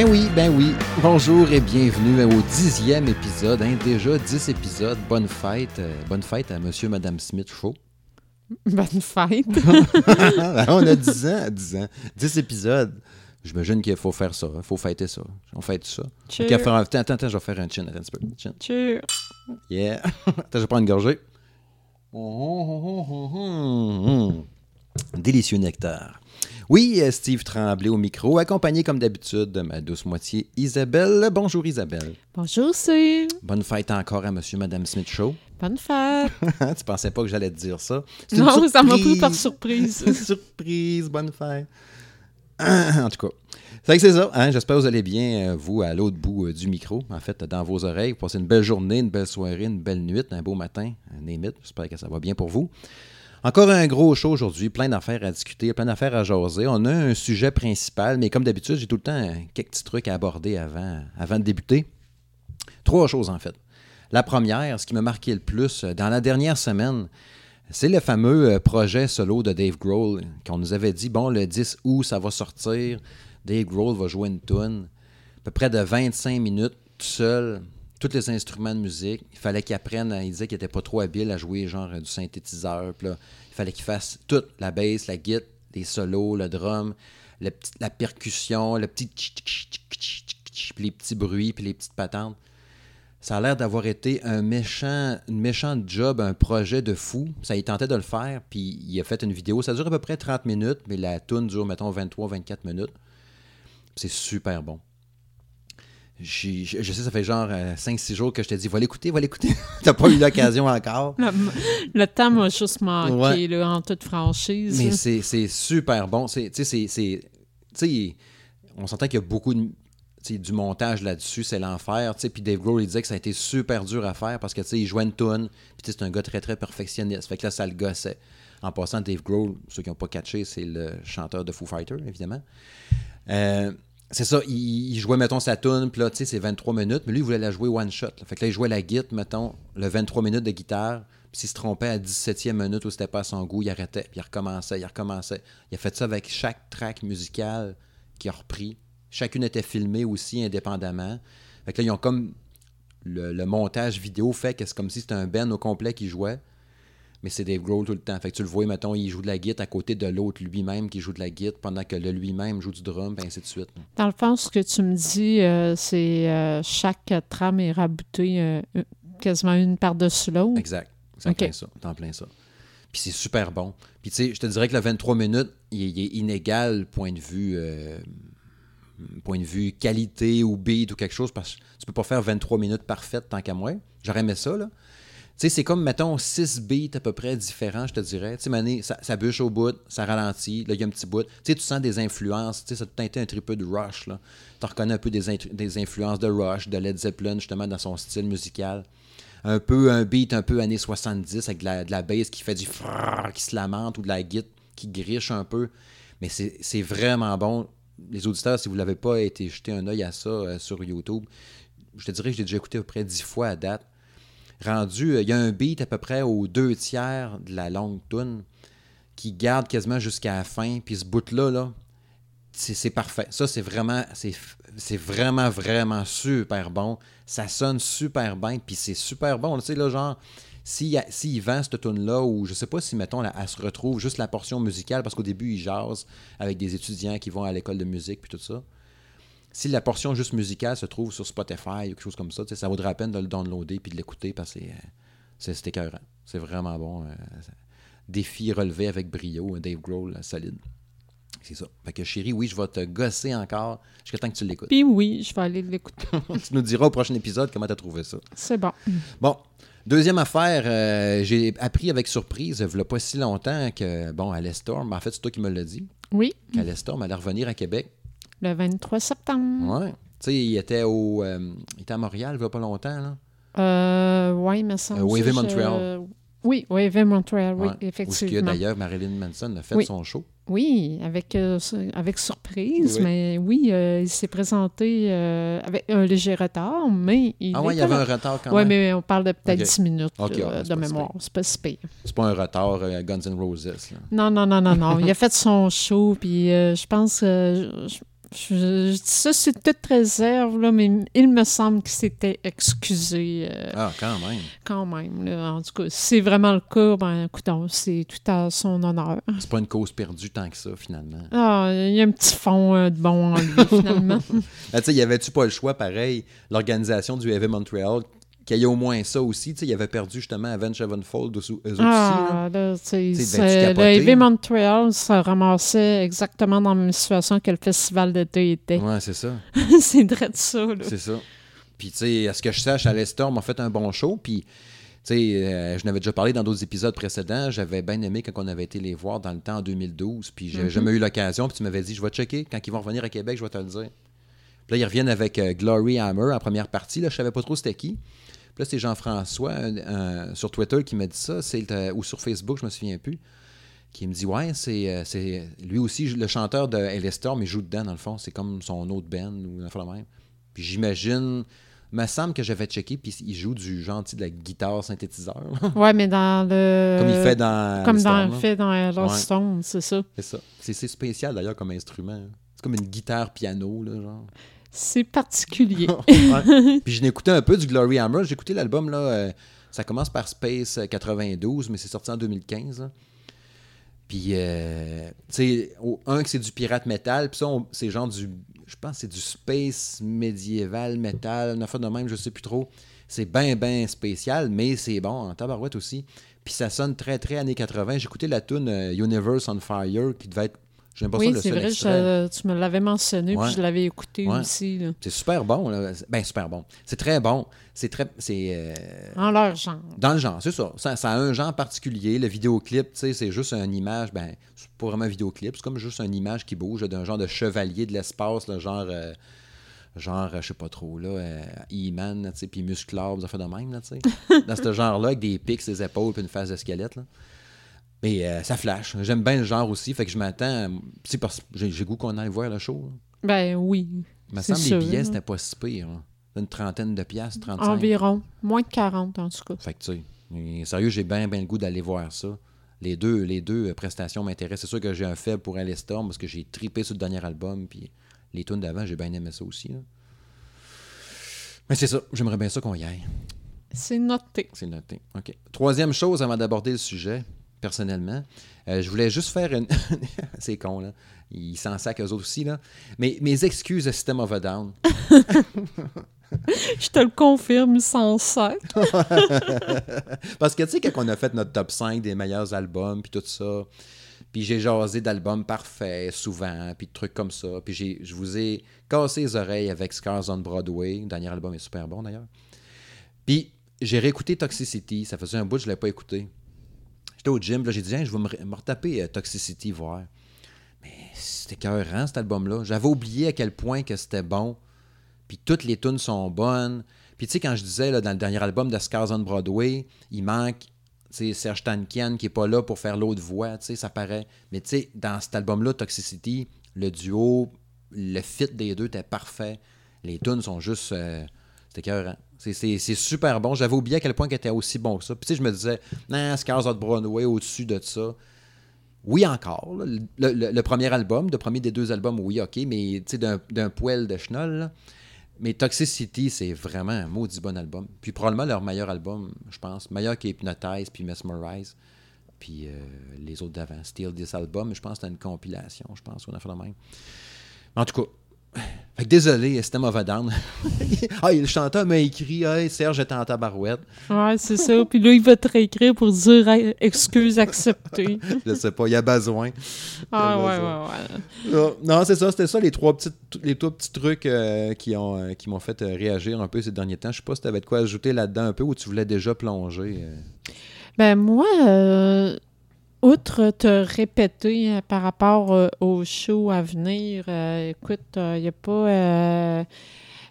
Ben oui, ben oui. Bonjour et bienvenue au dixième épisode. Hein, déjà dix épisodes. Bonne fête. euh, bonne fête à Monsieur et Madame Smith Show. Bonne fête. On a 10 ans, 10 ans. 10 épisodes. J'imagine qu'il faut faire ça. Il faut fêter ça. On fête ça. Faire un- Attends, attends, je vais faire un chin. Attends un petit peu. Chin. Cheers. Yeah. attends, je vais prendre une gorgée. Délicieux nectar. Oui, euh, Steve Tremblay au micro, accompagné comme d'habitude de ma douce moitié Isabelle. Bonjour Isabelle. Bonjour, Steve. Bonne fête encore à Monsieur Madame Smith Show. Bonne fête. tu pensais pas que j'allais te dire ça? Non, ça m'a pris par surprise. surprise. bonne fête. en tout cas, c'est que c'est ça. hein. J'espère que vous allez bien, euh, vous, à l'autre bout euh, du micro, en fait, dans vos oreilles. Vous passez une belle journée, une belle soirée, une belle nuit, un beau matin, un émite. J'espère que ça va bien pour vous. Encore un gros show aujourd'hui, plein d'affaires à discuter, plein d'affaires à jaser. On a un sujet principal, mais comme d'habitude, j'ai tout le temps quelques petits trucs à aborder avant, avant de débuter. Trois choses, en fait. La première, ce qui m'a marqué le plus euh, dans la dernière semaine, c'est le fameux euh, projet solo de Dave Grohl qu'on nous avait dit, bon, le 10 août, ça va sortir. Dave Grohl va jouer une tune, à peu près de 25 minutes, tout seul, tous les instruments de musique. Il fallait qu'il apprenne, il disait qu'il n'était pas trop habile à jouer genre du synthétiseur. Il fallait qu'il fasse toute la bass, la guitare, les solos, le drum, la percussion, le petit tch, tch, tch, puis les petits bruits, puis les petites patentes. Ça a l'air d'avoir été un méchant, une méchante job, un projet de fou. Ça, il tentait de le faire, puis il a fait une vidéo. Ça dure à peu près 30 minutes, mais la tune dure, mettons, 23-24 minutes. C'est super bon. Je, sais, ça fait genre 5-6 jours que je t'ai dit, va l'écouter, va l'écouter. T'as pas eu l'occasion encore. Le, le temps m'a juste manqué, Ouais. là, en toute franchise. Mais c'est c'est super bon. C'est- Tu sais, on s'entend qu'il y a beaucoup de, du montage là-dessus, c'est l'enfer. Puis Dave Grohl, il disait que ça a été super dur à faire parce que tu sais, il jouait une tune, puis c'est un gars très, très perfectionniste. Fait que là, ça le gossait. En passant, Dave Grohl, ceux qui n'ont pas catché, c'est le chanteur de Foo Fighter, évidemment. Euh, c'est ça, il, jouait, mettons, sa tune, puis là, tu sais, c'est 23 minutes, mais lui, il voulait la jouer one shot. là. Fait que là, il jouait la guitare, mettons, le 23 minutes de guitare, puis s'il se trompait à 17e minute où c'était pas à son goût, il arrêtait, puis il recommençait, il recommençait. Il a fait ça avec chaque track musical qu'il a repris. Chacune était filmée aussi indépendamment. Fait que là, ils ont comme le, montage vidéo fait que c'est comme si c'était un band au complet qui jouait. Mais c'est Dave Grohl tout le temps. Fait que tu le vois, mettons, il joue de la guitare à côté de l'autre lui-même qui joue de la guitare pendant que le lui-même joue du drum, puis ainsi de suite. Dans le fond, ce que tu me dis, euh, c'est euh, chaque trame est raboutée euh, quasiment une par-dessus l'autre. Exact. C'est en plein ça. En plein ça. Puis c'est super bon. Puis tu sais, je te dirais que le 23 minutes, il, est- il est inégal point de vue point de vue qualité ou beat ou quelque chose parce que tu peux pas faire 23 minutes parfaites tant qu'à moi. J'aurais aimé ça, là. Sais, c'est comme, mettons, 6 beats à peu près différents, je te dirais. Tu sais, ça, bûche au bout, ça ralentit, là, il y a un petit bout. Tu sens des influences, tu sais, ça a tout été un triple de Rush, là. Tu reconnais un peu des, influences de Rush, de Led Zeppelin, justement, dans son style musical. Un peu, un beat un peu années 70, avec de la, de la bass qui fait du frrrr, qui se lamente, ou de la guitare qui griche un peu. Mais c'est c'est vraiment bon. Les auditeurs, si vous ne l'avez pas été jeter un œil à ça euh, sur YouTube, je te dirais que j'ai déjà écouté à peu près 10 fois à date rendu, euh, il y a un beat à peu près aux deux tiers de la longue tune qui garde quasiment jusqu'à la fin. Puis ce bout-là, là, c'est parfait. Ça, c'est vraiment, c'est vraiment, vraiment super bon. Ça sonne super bien, puis c'est super bon. Tu sais, là, genre, s'il s'il vend cette tune-là, ou je sais pas si, mettons, elle, elle se retrouve juste la portion musicale, parce qu'au début, il jase avec des étudiants qui vont à l'école de musique, puis tout ça. Si la portion juste musicale se trouve sur Spotify ou quelque chose comme ça, ça vaudrait la peine de le downloader puis de l'écouter parce que c'est, euh, écœurant. C'est vraiment bon. euh, défi relevé avec brio, un Dave Grohl euh, solide. C'est ça. Fait que chérie, oui, je vais te gosser encore jusqu'à temps que tu l'écoutes. Puis oui, je vais aller l'écouter. tu nous diras au prochain épisode comment tu as trouvé ça. C'est bon. Bon, deuxième affaire, euh, j'ai appris avec surprise, il n'y a pas si longtemps que, bon, Alice Storm, en fait, c'est toi qui me l'as dit, Oui, qu'Alice Storm allait revenir à Québec. Le 23 septembre. Ouais. Tu sais, il était au. euh, il était à Montréal il n'y a pas longtemps, là. Euh, Euh, oui, mais ça. Euh, Wavy Montreal. Oui, Wavy Montreal, oui, Ouais. Où ce effectivement. que d'ailleurs Marilyn Manson a fait Oui. son show. Oui, avec, euh, avec surprise, Oui. mais oui, il s'est présenté avec un léger retard, mais il ah ouais, il y avait un retard quand Oui, même. mais on parle de peut-être Ok. 10 minutes ouais, de mémoire. C'est pas si pire. C'est pas un retard Guns N' Roses. là. Non, non, non, non, non. il a fait son show, puis je pense je, je- ça, c'est toute réserve, là, mais il me semble qu'il s'était excusé euh, Ah, quand même. quand même. là. En tout cas, si c'est vraiment le cas, ben, écoutons, c'est tout à son honneur. C'est pas une cause perdue tant que ça, finalement. Ah, il y a un petit fond euh, de bon en lui, finalement. Ah, tu sais, y avait-tu pas le choix, pareil, l'organisation du Heavy Montreal, qu'il y ait au moins ça aussi. Tu sais, il avait perdu justement Avenged Sevenfold eux, eux aussi. là. Ah, là, T'sais, c'est- ben-tu le? Heavy Montreal se ramassait exactement dans la même situation que le festival d'été était. Ouais, c'est ça. c'est vrai de ça, là. C'est ça. Puis, tu sais, à ce que je sache, à Storm a fait un bon show. Puis, tu sais, euh, je n'avais déjà parlé dans d'autres épisodes précédents. J'avais bien aimé quand on avait été les voir dans le temps en 2012. Puis, j'avais Mhm. jamais eu l'occasion. Puis, tu m'avais dit, je vais checker. Quand ils vont revenir à Québec, je vais te le dire. Puis là, ils reviennent avec euh, Glory Hammer en première partie. Là, je savais pas trop c'était qui. Puis là, c'est Jean-François sur Twitter qui m'a dit ça, c'est ou sur Facebook, je me souviens plus, qui me dit Ouais, c'est euh, c'est lui aussi, le chanteur de Alice Storm, il joue dedans, dans le fond. C'est comme son autre band ou un la même. Puis j'imagine, me semble que j'avais checké, puis il joue du sais, de la guitare synthétiseur. Ouais, mais dans le. comme il fait dans. Comme dans, Storm, fait dans Ouais. Lost Stone, c'est ça. C'est ça. C'est c'est spécial d'ailleurs comme instrument. hein. C'est comme une guitare piano, là, genre. C'est particulier. Ouais. Puis je écouté un peu du Glory Hammer. J'ai écouté l'album, là. euh, ça commence par Space euh, 92, mais c'est sorti en 2015. là. Puis, euh, tu sais, un, que c'est du pirate metal, puis ça, c'est genre du. Je pense c'est du space médiéval metal, une affaire de même, je sais plus trop. C'est bien, bien spécial, mais c'est bon en tabarouette aussi. Puis ça sonne très, très années 80. J'ai écouté la tune euh, Universe on Fire, qui devait être. J'ai l'impression oui, le c'est vrai, je- tu me l'avais mentionné, Ouais. puis je l'avais écouté Ouais. aussi. C'est super bon, là. Ben, super bon. C'est très bon. C'est très. C'est. euh, En leur genre. Dans le genre, c'est ça. ça. ça a un genre particulier. Le vidéoclip, tu sais, c'est juste une image, ben, c'est pas vraiment un vidéoclip, c'est comme juste une image qui bouge d'un genre de chevalier de l'espace, là, genre, euh, genre, je sais pas trop, là, euh, E-Man, tu sais, puis musclard, ça fait de même, là, tu sais. Dans ce genre-là, avec des pics, ses épaules, puis une face de squelette, là. Mais euh, ça flash. J'aime bien le genre aussi, fait que je m'attends. Parce que j'ai goût qu'on aille voir le show. là. Ben oui. Il me C'est semble que les billets, c'était pas si pire. là. Une trentaine de piastres, 35. Environ. Moins de 40, en tout cas. Fait que, tu sais, sérieux, j'ai bien, bien le goût d'aller voir ça. Les deux, les deux euh, prestations m'intéressent. C'est sûr que j'ai un faible pour Alice Storm parce que j'ai tripé sur le dernier album, puis les tunes d'avant, j'ai bien aimé ça aussi. là. Mais c'est ça, j'aimerais bien ça qu'on y aille. C'est noté. C'est noté. OK. Troisième chose avant d'aborder le sujet, personnellement, euh, je voulais juste faire une. c'est con, là. Ils s'en sacent eux autres aussi, là. Mais mes excuses à System of a Down. Je te le confirme, sans ça. Parce que, tu sais, quand on a fait notre top 5 des meilleurs albums, puis tout ça, puis j'ai jasé d'albums parfaits souvent, puis de trucs comme ça, puis je vous ai cassé les oreilles avec Scars on Broadway. Le dernier album est super bon, d'ailleurs. Puis j'ai réécouté Toxicity. Ça faisait un bout que je ne l'avais pas écouté. J'étais au gym, là, j'ai dit, je vais me, me retaper euh, Toxicity, voir. Mais c'était écœurant, cet album-là. J'avais oublié à quel point que c'était bon. Puis toutes les tunes sont bonnes. Puis tu sais, quand je disais là, dans le dernier album de Scars on Broadway, il manque Serge Tankian qui est pas là pour faire l'autre voix, tu sais, ça paraît. Mais tu sais, dans cet album-là, Toxicity, le duo, le fit des deux était parfait. Les tunes sont juste... euh, c'était écœurant. C'est- super bon. J'avais oublié à quel point qu'elle était aussi bon que ça. Puis tu je me disais, non, Scars on Broadway au-dessus de ça. Oui, encore. Le, le- le premier album, le premier des deux albums, oui, OK, mais tu sais, d'un poil de chenol, là. Mais Toxicity, c'est vraiment un maudit bon album. Puis probablement leur meilleur album, je pense. Meilleur qu'Hypnotize puis Mesmerize. Puis euh, les autres d'avant. Steal This Album, je pense que c'était une compilation, je pense, ou on a fait de même. En tout cas, fait que désolé, of a Down. ah, le chanteur m'a écrit Hey, Serge est en tabarouette. Ouais, c'est ça. Puis là, il va te réécrire pour dire Hey, excuse acceptée. Je sais pas, il y a besoin. Ah, y ouais, ouais, besoin. ouais. Non, c'est ça, c'était ça, les trois petits, les trois petits trucs euh, qui ont euh, qui m'ont fait euh, réagir un peu ces derniers temps. Je sais pas si tu avais de quoi ajouter là-dedans un peu ou tu voulais déjà plonger. Ben moi, outre te répéter euh, par rapport euh, au show à venir, euh, écoute, il n'y a pas...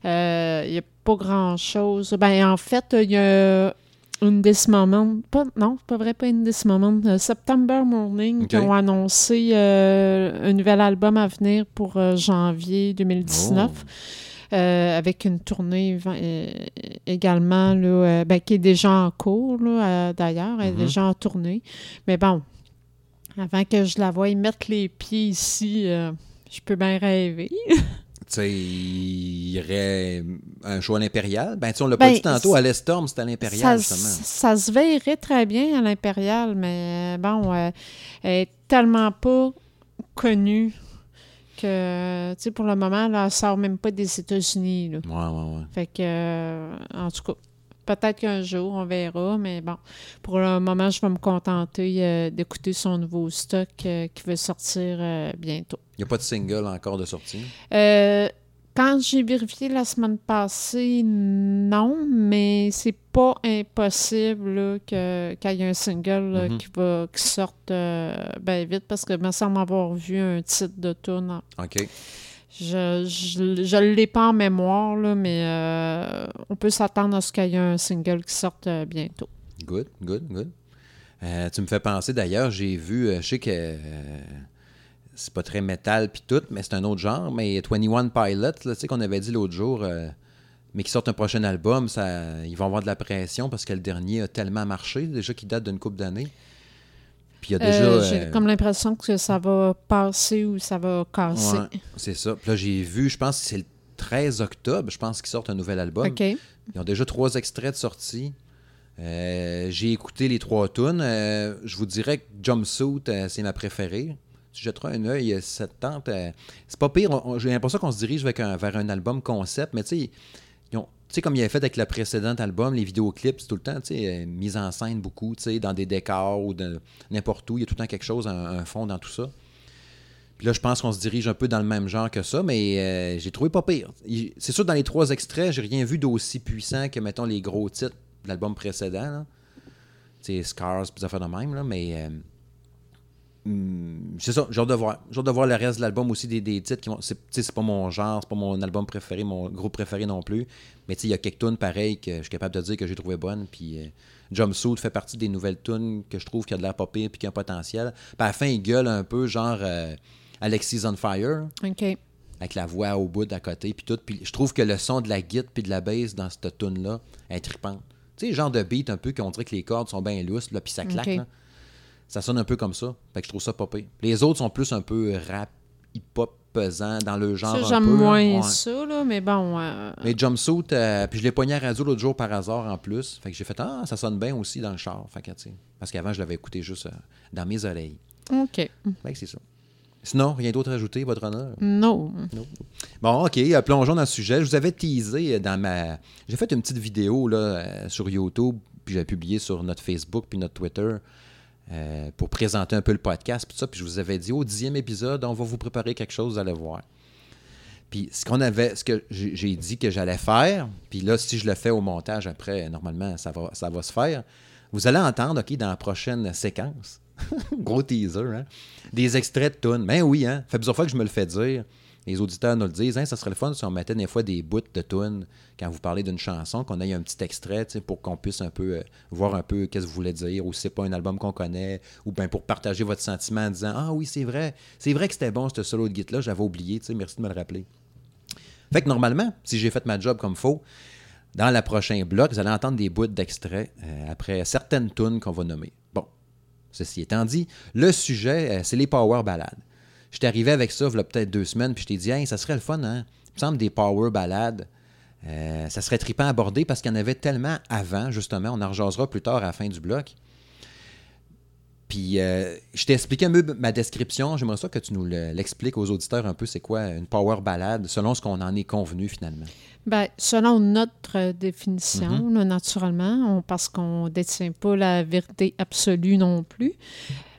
y a pas grand-chose. Ben, en fait, il y a In This Moment. Pas, non, c'est pas vrai, pas In This Moment. September Morning, qui ont annoncé un nouvel album à venir pour janvier 2019. Oh. euh, avec une tournée euh, également, là, euh, ben, qui est déjà en cours, là, d'ailleurs. Elle est Mhm. déjà en tournée. Mais bon, avant que je la voie mettre les pieds ici, euh, je peux bien rêver. Tu sais, il irait un show à l'Impérial. Ben, on l'a Ben, pas dit tantôt, à l'Estorm, c'était à Ça, l'Impérial, justement. ça se verrait très bien à l'Impérial, mais bon, euh, elle est tellement pas connue que, tu sais, pour le moment, là, elle sort même pas des États-Unis. Ouais, ouais, ouais. Fait que, euh, en tout cas, peut-être qu'un jour, on verra, mais bon, pour le moment, je vais me contenter euh, d'écouter son nouveau stock euh, qui va sortir euh, bientôt. Il n'y a pas de single encore de sortie? Quand j'ai vérifié la semaine passée, non, mais c'est pas impossible qu'il y ait un single là, Mhm. qui, va, qui sorte ben vite parce que me semble avoir vu un titre de tune. OK. Je je, je l'ai pas en mémoire, là, mais euh, on peut s'attendre à ce qu'il y ait un single qui sorte euh, bientôt. Good, good, good. Euh, tu me fais penser d'ailleurs, j'ai vu, je sais que c'est pas très métal puis tout, mais c'est un autre genre, mais 21 Pilots, là, tu sais qu'on avait dit l'autre jour, mais qui sortent un prochain album, ça, ils vont avoir de la pression parce que le dernier a tellement marché, déjà qu'il date d'une couple d'années. Puis il y a déjà... Euh, J'ai euh, comme l'impression que ça va passer ou ça va casser. ouais, c'est ça. Puis là, j'ai vu, je pense que c'est le 13 octobre, je pense qu'ils sortent un nouvel album. Ils ont déjà trois extraits de sortie. Euh, j'ai écouté les trois tunes. Je vous dirais que Jumpsuit, c'est ma préférée. Tu jetteras un œil euh, si ça te tente. c'est pas pire. J'ai l'impression qu'on se dirige avec un- vers un album concept, mais tu sais, ils ont- tu sais, comme il avait fait avec le précédent album, les vidéoclips, tout le temps, tu sais, euh, mise en scène beaucoup, tu sais, dans des décors ou n'importe où. Il y a tout le temps quelque chose, un, fond dans tout ça. Puis là, je pense qu'on se dirige un peu dans le même genre que ça, mais euh, j'ai trouvé pas pire. C'est sûr, dans les trois extraits, j'ai rien vu d'aussi puissant que, mettons, les gros titres de l'album précédent. là. Tu sais, Scars, puis affaires de même, là, mais... euh, hum, c'est ça, j'ai hâte de voir. J'ai hâte de voir le reste de l'album aussi, des, des titres qui vont... C'est tu sais, c'est pas mon genre, c'est pas mon album préféré, mon groupe préféré non plus. Mais tu sais, il y a quelques tunes pareilles que je suis capable de dire que j'ai trouvé bonnes. Puis euh, Jumpsuit fait partie des nouvelles tunes que je trouve qui a de l'air pire puis qui a un potentiel. Puis à la fin, il gueule un peu, genre euh, Alexis on Fire OK. avec la voix au bout d'à côté puis tout puis je trouve que le son de la guitare puis de la bass dans cette tune là est trippante tu sais genre de beat un peu qu'on dirait que les cordes sont bien lousses là puis ça claque là. Ça sonne un peu comme ça fait que je trouve ça pire. les autres sont plus un peu rap hip hop pesant dans le genre Ça, j'aime là. moins Ouais. ça, là, mais bon. euh, mais Jumpsuit, euh, puis je l'ai pogné à radio l'autre jour par hasard en plus. Fait que j'ai fait Ah, ça sonne bien aussi dans le char. Fait que, parce qu'avant, je l'avais écouté juste euh, dans mes oreilles. OK. Fait que c'est ça. Sinon, rien d'autre à ajouter, votre honneur? Non. Bon, OK, euh, plongeons dans le sujet. Je vous avais teasé dans ma. J'ai fait une petite vidéo là, sur YouTube, puis j'ai publié sur notre Facebook puis notre Twitter euh, pour présenter un peu le podcast, puis ça. Puis je vous avais dit au dixième épisode, on va vous préparer quelque chose, vous allez voir. Puis ce qu'on avait, ce que j'ai dit que j'allais faire, puis là, si je le fais au montage après, normalement, ça va, ça se faire. Vous allez entendre, OK, dans la prochaine séquence, gros teaser, hein, des extraits de tunes. Ben oui, hein, fait plusieurs fois que je me le fais dire. Les auditeurs nous le disent, hein, ça serait le fun si on mettait des fois des bouts de tunes quand vous parlez d'une chanson, qu'on ait un petit extrait, pour qu'on puisse un peu euh, voir un peu qu'est-ce que vous voulez dire, ou si c'est pas un album qu'on connaît, ou bien pour partager votre sentiment en disant Ah oui, c'est vrai, c'est vrai que c'était bon ce solo de guitare-là, j'avais oublié, merci de me le rappeler. Fait que normalement, si j'ai fait ma job comme faut, dans le prochain bloc, vous allez entendre des bouts d'extraits euh, après certaines tunes qu'on va nommer. Bon, ceci étant dit, le sujet, euh, c'est les power ballades. J'étais arrivé avec ça, il y a peut-être deux semaines, puis je t'ai dit, hey, ça serait le fun, hein? Il me semble des power ballades. euh, ça serait trippant à aborder parce qu'il y en avait tellement avant, justement. On en rejasera plus tard à la fin du bloc. Puis, euh, je t'ai expliqué un peu ma description. J'aimerais ça que tu nous le- l'expliques aux auditeurs un peu c'est quoi une power ballade, selon ce qu'on en est convenu finalement. Ben, selon notre définition, Mm-hmm. là, naturellement, on- parce qu'on ne détient pas la vérité absolue non plus.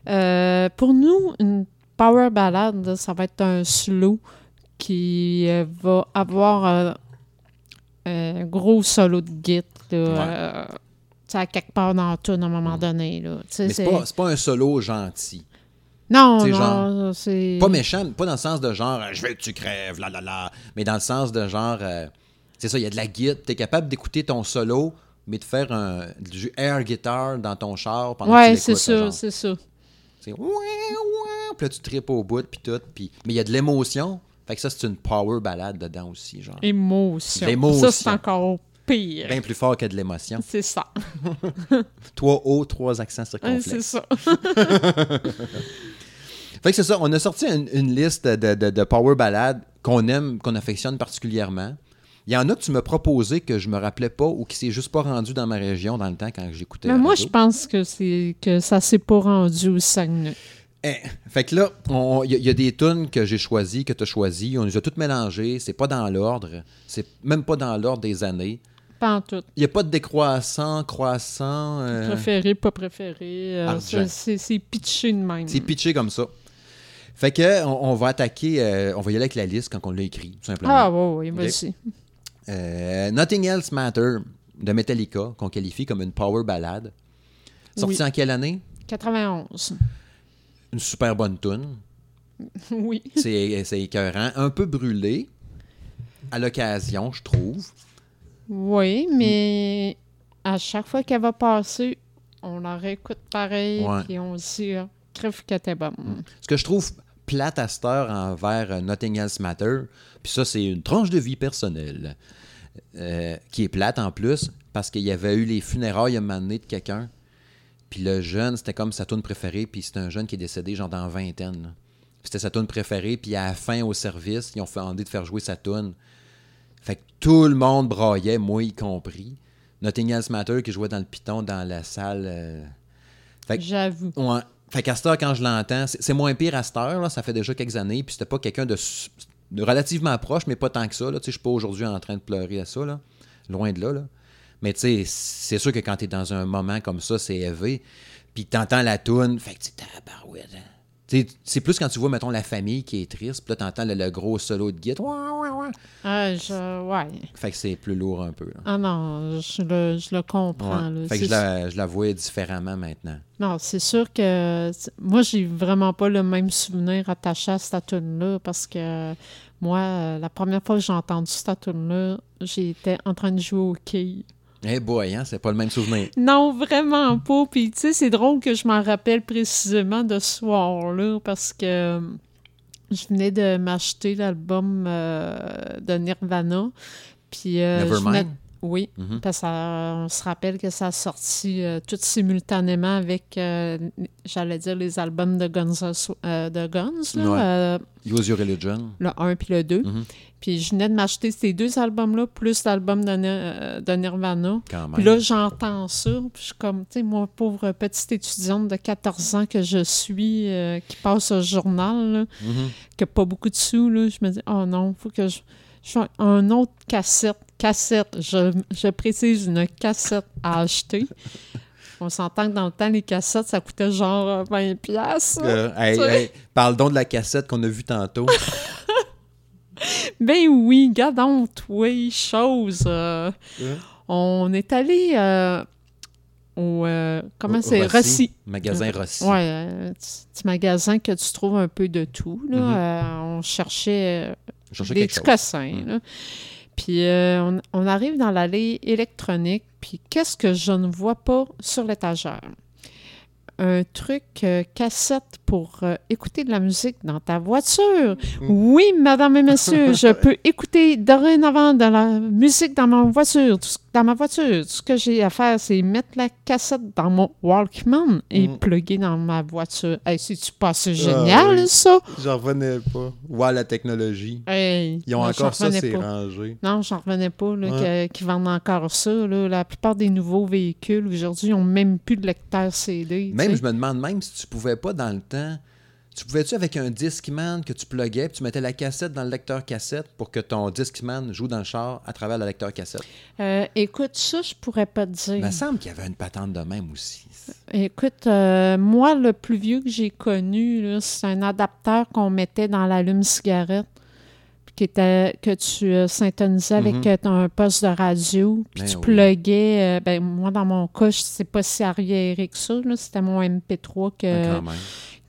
Euh, pour nous, une power ballade, là, ça va être un slow qui euh, va avoir euh, un gros solo de guitare. là, euh, à quelque part dans tout à un moment donné. Là. Mm. Mais c'est pas, pas un solo gentil. Non, non, genre- c'est... Pas méchant, pas dans le sens de genre euh, je veux que tu crèves, là là là, mais dans le sens de genre euh, c'est ça, il y a de la guide, tu es capable d'écouter ton solo mais de faire un, du air guitar dans ton char pendant que tu Ouais, c'est ça, c'est ça. C'est ouin, ouin, puis là, tu tripes au bout, puis tout. Puis... Mais il y a de l'émotion. Fait que ça, c'est une power ballade dedans aussi, genre. Émotion. L'émotion. Ça, c'est encore pire. Bien plus fort que de l'émotion. C'est ça. Trois hauts, trois accents Ouais, circonflexes. c'est ça. Fait que c'est ça, on a sorti une, une liste de, de- de power ballades qu'on aime, qu'on affectionne particulièrement. Il y en a que tu m'as proposé que je me rappelais pas ou qui s'est juste pas rendu dans ma région dans le temps quand j'écoutais. Mais moi, radio. je pense que c'est que ça s'est pas rendu au Saguenay. Eh, fait que là, il y, a- il y a des tunes que j'ai choisies, que tu as choisies. On les a toutes mélangées. C'est pas dans l'ordre. C'est même pas dans l'ordre des années. Pas en tout. Il n'y a pas de décroissant, croissant. euh, Préféré, pas préféré. euh, c'est- pitché de même. c'est pitché comme ça. Fait que on, on va attaquer, euh, on va y aller avec la liste quand on l'a écrit, tout simplement. Ah, oui, oui, vas-y. Euh, Nothing Else Matter de Metallica, qu'on qualifie comme une power ballade. Sorti Oui. en quelle année? 91. Une super bonne tune. oui. C'est c'est écœurant. Un peu brûlé à l'occasion, je trouve. Oui, mais à chaque fois qu'elle va passer, on la réécoute pareil, Ouais. puis on se dit, ah, crève que t'es bonne. Ce que je trouve plate à cette heure envers euh, Nothing Else Matter, puis ça, c'est une tranche de vie personnelle, euh, qui est plate en plus, parce qu'il y avait eu les funérailles à un moment donné de quelqu'un, puis le jeune, c'était comme sa tune préférée, puis c'est un jeune qui est décédé genre dans vingtaine. là. C'était sa tune préférée, puis à la fin au service, ils ont fait demandé de faire jouer sa tune. Fait que tout le monde braillait, moi y compris. Nothing Else Matter qui jouait dans le piton dans la salle. euh, Fait que- J'avoue. Ouais. Fait qu'à cette heure, quand je l'entends, c'est c'est moins pire à cette heure, là, ça fait déjà quelques années, puis c'était pas quelqu'un de relativement proche, mais pas tant que ça. là. Je suis pas aujourd'hui en train de pleurer à ça, loin de là. Mais tu c'est sûr que quand tu es dans un moment comme ça, c'est élevé, puis tu entends la toune, fait que tu hein. C'est plus quand tu vois, mettons, la famille qui est triste, puis là, tu entends le, le gros solo de guitare. Je, ouais. Fait que c'est plus lourd un peu. là. Ah non, je le, je le comprends. Ouais. là. Fait que je la, je la vois différemment maintenant. Non, c'est sûr que moi, j'ai vraiment pas le même souvenir attaché à cette tune-là parce que moi, euh, la première fois que j'ai entendu cette tune-là, j'étais en train de jouer au quai. Eh boy, hein, c'est pas le même souvenir. Non, vraiment pas. Puis, tu sais, c'est drôle que je m'en rappelle précisément de ce soir-là parce que euh, je venais de m'acheter l'album euh, de Nirvana. Puis, euh, Nevermind. Oui, Mhm. parce qu'on se rappelle que ça a sorti euh, tout simultanément avec, euh, j'allais dire, les albums de Guns, euh, de Guns là, Ouais. euh, Use Your Religion. le 1 puis le 2. Mhm. Puis je venais de m'acheter ces deux albums-là, plus l'album de, de Nirvana. Quand même. Puis là, j'entends ça, puis je suis comme, tu sais, moi, pauvre petite étudiante de 14 ans que je suis, qui passe au journal, là, Mhm. qui n'a pas beaucoup de sous, là, je me dis, oh non, faut que je, un autre cassette. Cassette, je, je précise une cassette à acheter. On s'entend que dans le temps, les cassettes, ça coûtait genre euh, 20$. piastres, là. Euh, hey, hey, parle donc de la cassette qu'on a vue tantôt. Ben oui, gardons toi, chose. euh, Hein? On est allé euh, au. comment c'est? Rossi. Magasin Rossi. Ouais, petit, magasin que tu trouves un peu de tout. Là. Mhm. Euh, on cherchait des petits cossins. Là. Puis euh, on, on arrive dans l'allée électronique, puis qu'est-ce que je ne vois pas sur l'étagère? Un truc euh, cassette pour euh, écouter de la musique dans ta voiture. Mhm. Oui, madame et monsieur, je peux écouter dorénavant de la musique dans ma voiture. Tout ce- dans ma voiture, tout ce que j'ai à faire, c'est mettre la cassette dans mon Walkman et Mhm. plugger dans ma voiture. Hey, c'est-tu pas assez génial, Ah oui. ça? J'en revenais pas. Ouais, la technologie. Hey, Ils ont encore ça, c'est rangé. Non, j'en revenais pas là, Ouais. qu'ils vendent encore ça. là. La plupart des nouveaux véhicules aujourd'hui n'ont même plus de lecteur CD. Même, je me demande même si tu pouvais pas dans le temps. Tu pouvais-tu avec un Discman que tu pluguais, puis tu mettais la cassette dans le lecteur cassette pour que ton Discman joue dans le char à travers le lecteur cassette? Euh, écoute, ça, je pourrais pas te dire. Il me semble qu'il y avait une patente de même aussi. Écoute, euh, moi, le plus vieux que j'ai connu, c'est un adapteur qu'on mettait dans l'allume-cigarette qui était, que tu euh, syntonisais avec Mhm. euh, un poste de radio, puis Ben tu oui. pluguais. euh, ben, moi, dans mon cas, je sais pas si arriéré que ça. C'était mon MP3 que, Mais quand même.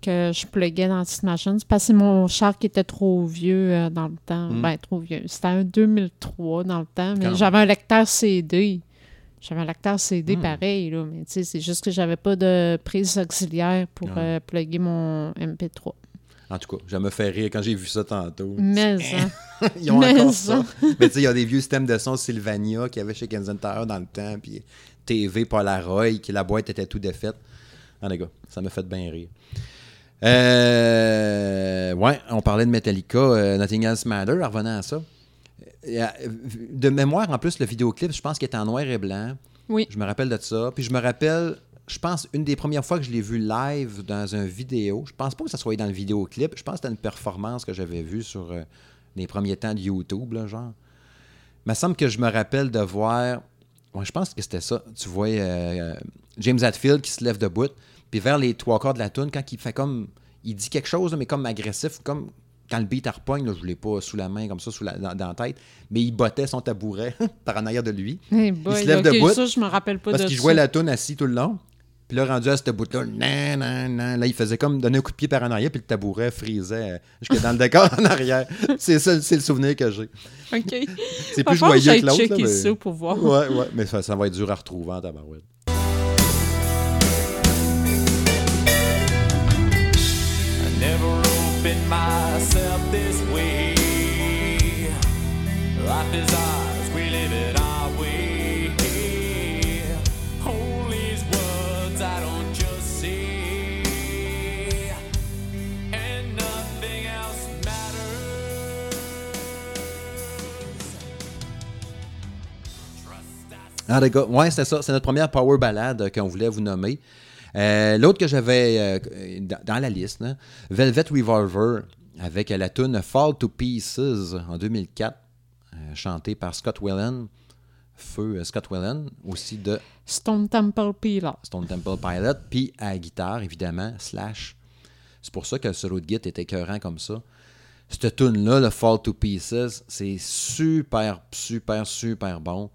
Que je pluguais dans la petite machine. C'est parce que mon char qui était trop vieux euh, dans le temps. Mm. Ben, trop vieux. C'était un 2003 dans le temps, mais j'avais un lecteur CD. J'avais un lecteur CD Hmm. pareil, là, mais tu sais, c'est juste que j'avais pas de prise auxiliaire pour Ouais. euh, plugger mon MP3. En tout cas, ça me fait rire quand j'ai vu ça tantôt. Mais, hein, Ils ont Mais encore ça. ça. Mais tu sais, il y a des vieux systèmes de son Sylvania qu'il y avait chez Kensington Tower dans le temps, puis TV Polaroid, qui la boîte était tout défaite. Ah, les gars, ça m'a fait bien rire. Euh, ouais, on parlait de Metallica, euh, Nothing Else Matter, revenant à ça. Euh, De mémoire, en plus, le vidéoclip, je pense qu'il était en noir et blanc. oui. Je me rappelle de ça. Puis je me rappelle, je pense, une des premières fois que je l'ai vu live dans un vidéo, je pense pas que ça soit dans le vidéoclip, je pense que c'était une performance que j'avais vue sur euh, les premiers temps de YouTube, là, genre. Il me semble que je me rappelle de voir, ouais, je pense que c'était ça, tu vois euh, James Hetfield qui se lève debout, puis vers les trois quarts de la tune, quand il fait comme, il dit quelque chose, mais comme agressif, comme quand le beat repogne, là, je l'ai pas sous la main, comme ça, sous la, dans, dans la tête, mais il bottait son tabouret par en arrière de lui. Hey boy, se lève ok, debout, ça, je me rappelle pas Parce de qu'il jouait la toune assis tout le long. Puis là, rendu à ce bout-là, nan, nan, nan, là, il faisait comme donner un coup de pied par en arrière, puis le tabouret frisait jusque dans le décor en arrière. C'est ça, c'est le souvenir que j'ai. OK. C'est plus joyeux que l'autre. là, checker mais- ça pour voir. Ouais, ouais, mais ça, ça va être dur à retrouver en tabarouette. Myself this I don't just and nothing else matters. Ah, ouais, c'était ça. C'est notre première power ballade qu'on voulait vous nommer. Euh, L'autre que j'avais euh, dans, la liste, là, Velvet Revolver, avec la tune Fall to Pieces en 2004, euh, chantée par Scott Whelan, feu Scott Whelan, aussi de Stone Temple Pilots. Stone Temple Pilot, puis à la guitare, évidemment, Slash. C'est pour ça que le solo de guitare était écœurant comme ça. Cette tune-là, le Fall to Pieces, c'est super, super, super bon.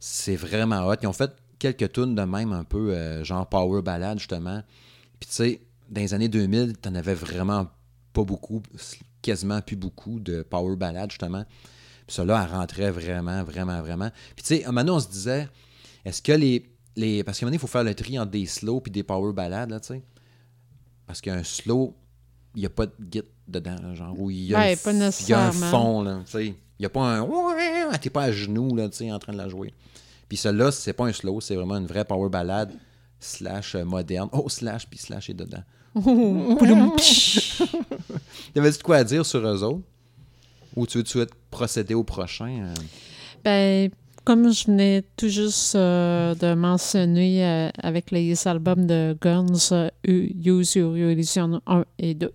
C'est vraiment hot. Ils ont fait quelques tunes de même, un peu euh, genre power ballade, justement. Puis tu sais, dans les années 2000, t'en avais vraiment pas beaucoup, quasiment plus beaucoup de power ballade, justement. Puis là, elle rentrait vraiment, vraiment, vraiment. Puis tu sais, à un moment donné, on se disait, est-ce que les, les. Parce qu'à un moment donné, il faut faire le tri entre des slow puis des power ballades, là, tu sais. Parce qu'un slow, il n'y a pas de git dedans, là, genre, où il y a, Ouais, un, y a fond, là, tu sais. Il n'y a pas un. T'es pas à genoux, là, tu sais, en train de la jouer. Puis celle-là, c'est pas un slow, c'est vraiment une vraie power ballade slash euh, moderne. Oh, slash, puis slash est dedans. T'avais-tu de quoi à dire sur eux autres? Ou tu veux tout de suite procéder au prochain? euh? Ben, comme je venais tout juste euh, de mentionner euh, avec les albums de Guns, Use Your Illusion 1 et 2,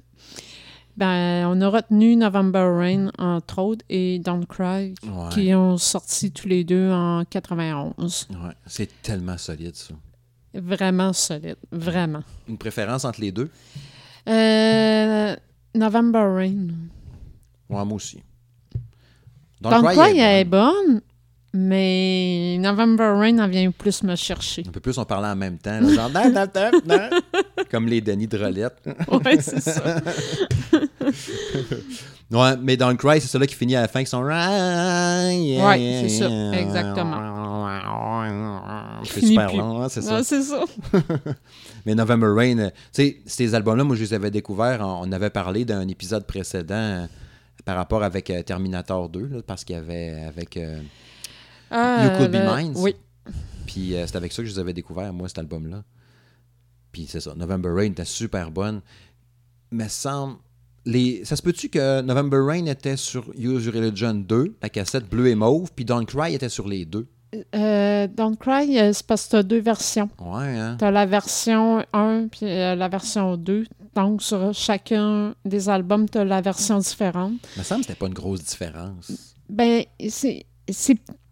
ben, on a retenu November Rain, entre autres, et Don't Cry, Ouais. qui ont sorti tous les deux en 91. Ouais, c'est tellement solide, ça. Vraiment solide, vraiment. Une préférence entre les deux? Euh, November Rain. Ouais, moi aussi. Don't, Cry Cry, est elle est bonne. Mais November Rain, elle vient plus me chercher. Un peu plus, on parlait en même temps. là, genre, comme les Denis de Rolette. Ouais, c'est ça. Ouais, mais dans le Cry, c'est celui qui finit à la fin qui sont. Ouais, c'est ça, exactement. C'est super plus. long, hein, c'est ça. C'est ça. Mais November Rain, euh, tu sais, ces albums-là, moi, je les avais découverts. On avait parlé d'un épisode précédent euh, par rapport avec euh, Terminator 2, là, parce qu'il y avait avec. euh, Ah, You Could Be Mine. Oui. Puis euh, c'est avec ça que je les avais découverts, moi, cet album-là. Puis c'est ça. November Rain était super bonne. Mais semble. Les... Ça se peut-tu que November Rain était sur Use Your Religion 2, la cassette bleue et mauve, puis Don't Cry était sur les deux? Euh, Don't Cry, euh, c'est parce que tu as deux versions. Ouais, hein? Tu as la version 1 puis euh, la version 2. Donc, sur chacun des albums, tu as la version différente. Il me semble que c'était pas une grosse différence. Ben, c'est.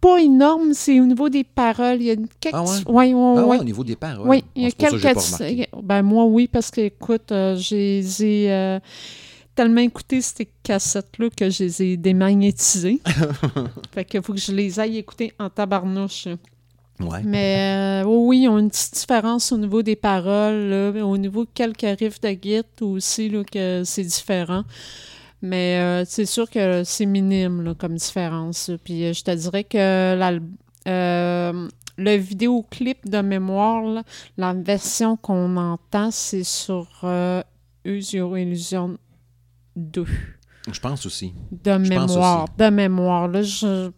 Pas énorme, c'est au niveau des paroles. Il y a une- quelques. Ah ouais? Ouais, ouais, Ah ouais, ouais. au niveau des paroles. Oui, il y a que j'ai quelques. remarqué. Ben, moi, oui, parce que, écoute, euh, j'ai euh, tellement écouté ces cassettes-là que je les ai démagnétisées. fait que faut que je les aille écouter en tabarnouche. Ouais. Mais euh, oui, ils ont une petite différence au niveau des paroles, là, au niveau de quelques riffs de git aussi, là, que c'est différent. Mais euh, c'est sûr que c'est minime là, comme différence. Puis euh, je te dirais que euh, le vidéoclip de mémoire, là, la version qu'on entend, c'est sur euh, Your Illusion 2. Je pense aussi. De mémoire. aussi. De mémoire. Là, je.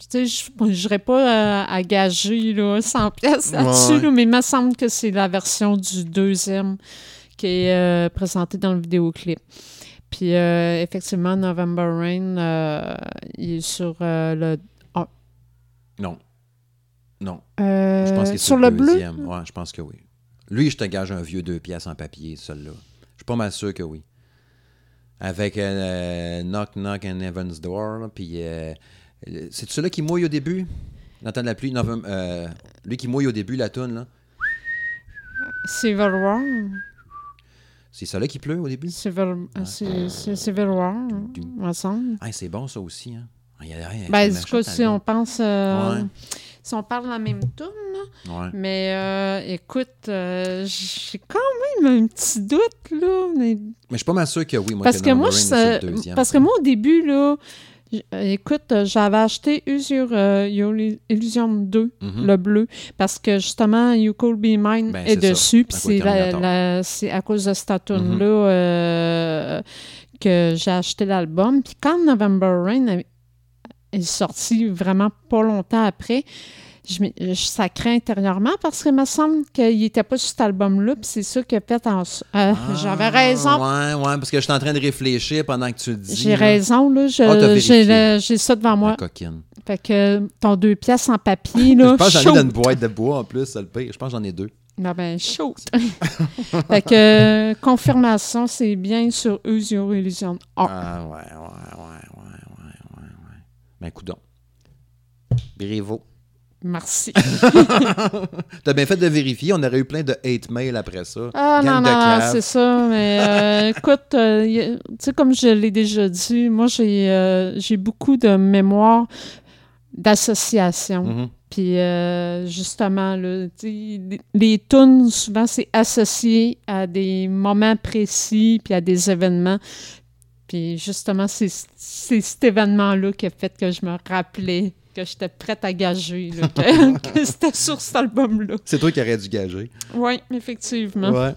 Tu sais, je n'irais pas euh, à gager là, 100 pièces là-dessus, Ouais. là, mais il me semble que c'est la version du deuxième qui est euh, présentée dans le vidéoclip. Puis, euh, effectivement, November Rain, euh, il est sur euh, le Non. Non. Je pense sur le bleu? Ouais, je pense que oui. Lui, je te gage un vieux deux pièces en papier, celui-là. Je suis pas mal sûr que oui. Avec Knock Knock and Heaven's Door, là, puis c'est celui-là qui mouille au début? L'entend de la pluie? Lui qui mouille au début, la toune, là. Civil War. C'est celui-là qui pleut au début? Euh, c'est- c'est Civil War, il me semble. Ah, c'est bon, ça aussi, hein? Ah, il y a rien. Ben, du coup, si on pense... euh, Ouais. Si on parle la même tourne, là, Ouais. mais euh, écoute, euh, j'ai quand même un petit doute, là. mais- Mais je suis pas mal sûr que oui, moi, parce que moi, November Rain, je- parce que moi, au début, là, euh, écoute, euh, j'avais acheté Usure euh, Illusion 2, Mhm. le bleu, parce que justement, You Could Be Mine Ben, est dessus, puis c'est à cause de cette Mhm. tune là euh, que j'ai acheté l'album. Puis quand November Rain est sorti vraiment pas longtemps après, je, je sacrais intérieurement parce qu'il me semble qu'il n'était pas sur cet album-là, puis c'est ça qui a fait en... so- euh, J'avais Ah, raison. Ouais, ouais, parce que je suis en train de réfléchir pendant que tu le dis. J'ai raison, là. Ah, j'ai, ça devant La moi. coquine. Fait que ton deux pièces en papier, là, je pense que j'en ai dans une boîte de bois en plus, c'est le pire. Je pense que j'en ai deux. Ah ben, chaud. fait que, euh, confirmation, c'est bien sur Your Illusion. Ah, Ah, ouais, ouais, ouais, ouais, ouais, ouais, ouais. Ben, coudon. Bérévo. Merci. T'as bien fait de vérifier. On aurait eu plein de hate mail après ça. Ah Gang non, non, c'est ça. Mais euh, écoute, euh, tu sais, comme je l'ai déjà dit, moi, j'ai euh, j'ai beaucoup de mémoire d'association. Mhm. Puis euh, justement, là, les, tunes, souvent, c'est associé à des moments précis puis à des événements. Puis justement, c'est c'est cet événement-là qui a fait que je me rappelais que j'étais prête à gager là, que, que c'était sur cet album-là. C'est toi qui aurais dû gager. Oui, effectivement. Ouais.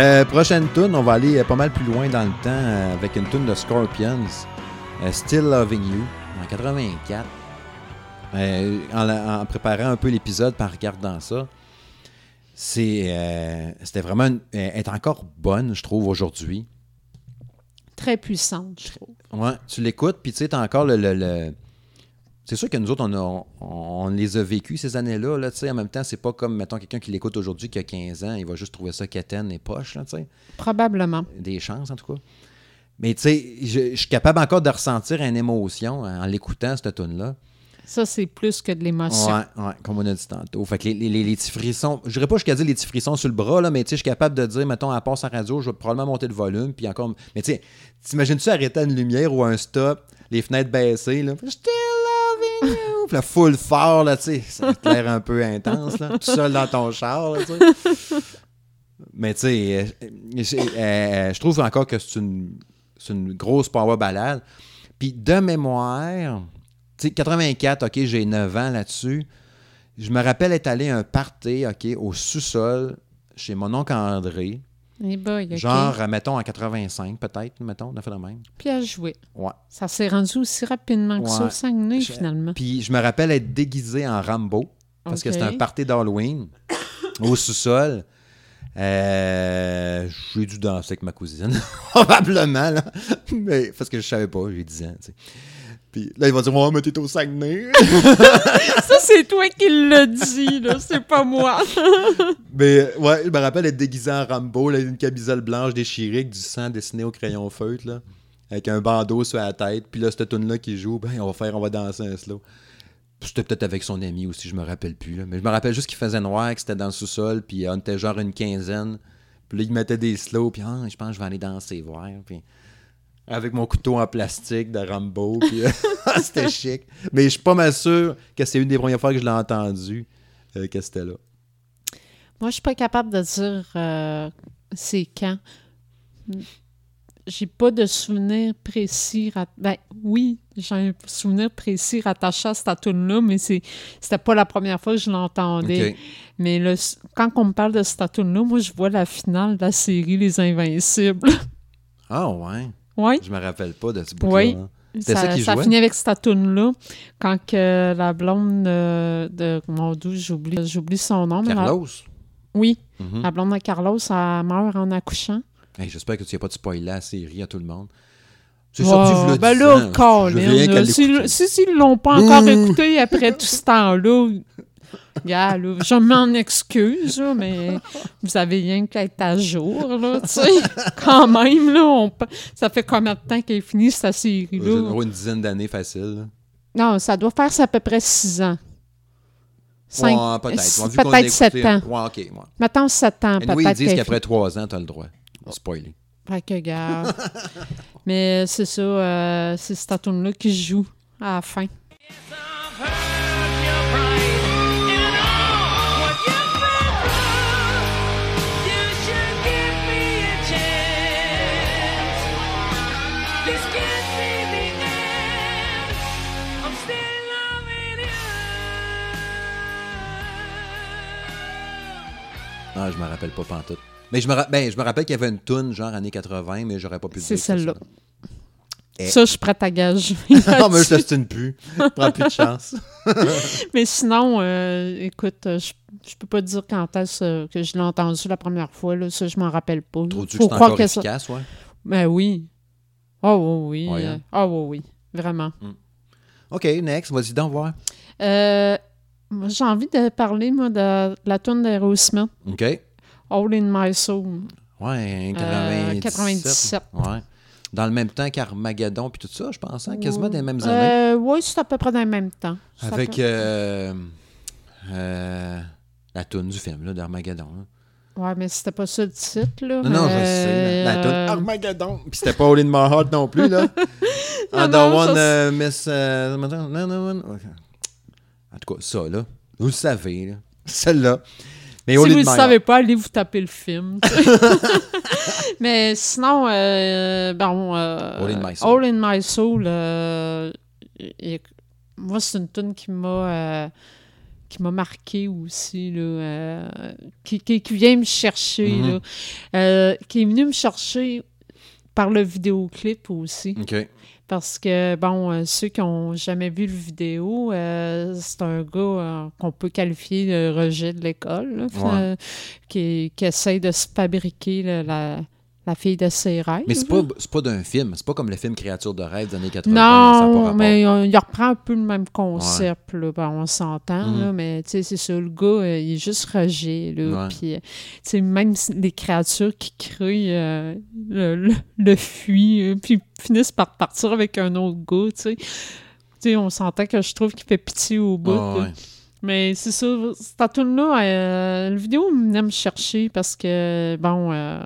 Euh, prochaine tune, on va aller euh, pas mal plus loin dans le temps euh, avec une tune de Scorpions, Still Loving You, en 84. Euh, en, la- en préparant un peu l'épisode, par regardant ça, c'est, euh, c'était vraiment, une- elle est encore bonne, je trouve, aujourd'hui. Très puissante, je trouve. Ouais, tu l'écoutes, puis tu sais, t'as encore le. le- le- C'est sûr que nous autres, on, a- on, on les a vécus ces années-là. Là, tu sais. en même temps, c'est pas comme, mettons, quelqu'un qui l'écoute aujourd'hui qui a 15 ans, il va juste trouver ça quétaine et poche. Là, tu sais. Probablement. Des chances, en tout cas. Mais tu sais, je, je suis capable encore de ressentir une émotion en l'écoutant, cette tune-là. Ça, c'est plus que de l'émotion. Ouais, ouais, comme on a dit tantôt. Fait que les, les- les- les petits frissons, je dirais pas jusqu'à dire les petits frissons sur le bras, là, mais tu sais, je suis capable de dire, mettons, à passe en radio, je vais probablement monter le volume, puis encore. Mais tu sais, t'imagines-tu arrêter à une lumière ou un stop, les fenêtres baissées, là, Still you, puis full fort, là, tu sais, ça a l'air un peu intense, là, tout seul dans ton char, là, tu sais. Mais tu sais, euh, c'est- euh, je trouve encore que c'est une, une grosse power balade. Puis de mémoire, tu sais, 84, OK, j'ai 9 ans là-dessus. Je me rappelle être allé à un party, OK, au sous-sol, chez mon oncle André. Boy. Genre, euh, mettons, en 85, peut-être, mettons, on a fait de même. Puis à jouer. Ouais. Ça s'est rendu aussi rapidement que ça au Saguenay, Je- finalement. Puis je me rappelle être déguisé en Rambo, parce que c'était un party d'Halloween, au sous-sol. Euh, j'ai dû danser avec ma cousine, probablement, là. Mais, parce que je savais pas, j'ai 10 ans, tu sais. Puis là, il va dire, ouais, mais t'es au Saguenay. Ça, c'est toi qui l'as dit, là. C'est pas moi. Mais ouais, je me rappelle être déguisé en Rambo, là, une camisole blanche déchirée avec du sang dessiné au crayon feutre, là, avec un bandeau sur la tête. Puis là, cette tune là qui joue, ben, on va faire, on va danser un slow. C'était peut-être avec son ami aussi, je me rappelle plus. là. Mais je me rappelle juste qu'il faisait noir, que c'était dans le sous-sol, puis on était genre une quinzaine. Puis là, il mettait des slows, puis ah, je pense que je vais aller danser voir. Puis avec mon couteau en plastique de Rambo, puis euh, c'était chic. Mais je suis pas mal sûr que c'est une des premières fois que je l'ai entendu euh, que c'était là. Moi, je suis pas capable de dire euh, c'est quand. J'ai pas de souvenir précis. rat- Ben oui, j'ai un souvenir précis rattaché à cette tune là mais c'est c'était pas la première fois que je l'entendais. Mais le, quand on me parle de cette tune là moi, je vois la finale de la série Les Invincibles. Ah ouais. Oui. Je me rappelle pas de ce bout-là. Oui. hein. Ça, ça finit avec cette tune-là, quand que la blonde euh, de... Mon Dieu, j'oublie, j'oublie son nom. la- Carlos? oui, Mhm. la blonde de Carlos, elle meurt en accouchant. Hey, J'espère que tu n'as pas de spoiler la série à tout le monde. C'est Ouais, sorti v'là ben 10 là, ans. Colin, là, si, l'écouter. si, s'ils l'ont pas encore Mmh. écouté après tout ce temps-là, gars, là, je m'en excuse, là, mais vous avez rien qu'à être à jour, là, tu sais. Quand même, là, on ça fait combien de temps qu'elle est finie, cette série-là? Une dizaine d'années facile. là. Non, ça doit faire ça à peu près six ans. Cinq- Ouais, peut-être. peut-être écouté- sept ans. Ouais, ok. Ouais. Mettons sept ans, Anyway, ils peut-être. disent qu'après 3 ans, tu as le droit spoiler. Fait que, gars. Mais c'est ça, euh, c'est cette tune-là qui joue à la fin. Ah, je me rappelle pas pantoute. Mais je me, ra- ben, je me rappelle qu'il y avait une toune genre années 80, mais j'aurais pas pu le C'est celle-là. Eh. Ça, je suis prête à gager. non, mais je t'ostine plus. Prends plus de chance. Mais sinon, euh, écoute, euh, je, je peux pas dire quand est-ce euh, que je l'ai entendu la première fois. Là, ça, je m'en rappelle pas. Trouves-tu que c'est encore que ça- efficace, ouais? Ben oui. Oh oui, oui. Ouais, hein? Ah oui, oui. Vraiment. OK, next. Vas-y donc voir. Euh, j'ai envie de parler, moi, de la tune d'Aerosmith, OK. All in My Soul. Ouais, Euh, 97. 97. Ouais. Dans le même temps qu'Armageddon puis tout ça, je pense, hein? quasiment des mêmes années. Euh, oui, c'est à peu près dans le même temps. Avec peu- euh, euh, la toune du film, là, d'Armageddon. là. Ouais, mais c'était pas ça le titre, là. Non, non, je sais. La, la toune Euh, Armageddon. Puis c'était pas All in My Heart non plus, là. Non, I don't non, want ça, euh, Miss... euh, non, non, non, non. En tout cas, ça, là. Vous le savez, là. Celle-là. Mais Si vous ne le savez pas, allez vous taper le film. Mais sinon, euh, bon, euh, All in My Soul. All in My Soul, euh, et- moi, c'est une tune qui m'a qui m'a marqué aussi, là, euh, qui, qui, qui vient me chercher, Mhm. là, Euh, qui est venu me chercher par le vidéoclip aussi. OK. Parce que, bon, euh, ceux qui n'ont jamais vu le vidéo, euh, c'est un gars euh, qu'on peut qualifier de rejet de l'école, Ouais. qui, qui essaye de se fabriquer là, la, la fille de ses rêves. Mais c'est pas, pas d'un film. C'est pas comme le film Créature de rêve des années 80. ça a pas Non, mais il reprend un peu le même concept, là, ben, on s'entend, là, mais c'est ça, le gars, euh, il est juste rejet, là, Ouais. puis, euh, même les créatures qui crient euh, le, le, le fuient, euh, puis finissent par partir avec un autre gars, tu sais. On s'entend que je trouve qu'il fait pitié au bout. Ah, ouais. Mais c'est ça, cette tune-là, euh, le vidéo venait me chercher parce que, bon, euh,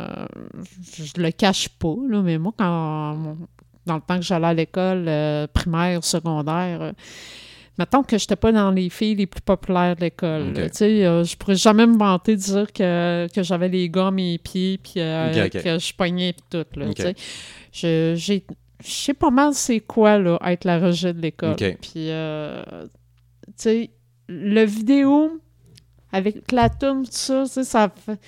je, je le cache pas, là, mais moi, quand, dans le temps que j'allais à l'école euh, primaire, secondaire, euh, mettons que j'étais pas dans les filles les plus populaires de l'école. Tu sais, euh, je pourrais jamais me vanter de dire que, que j'avais les gars à mes pieds puis euh, que je pognais tout, là, Ok. tu sais. Je, j'ai- je sais pas mal c'est quoi, là, être la rejet de l'école. Puis, euh, tu sais, le vidéo avec la tune, tout ça, ça fait- tu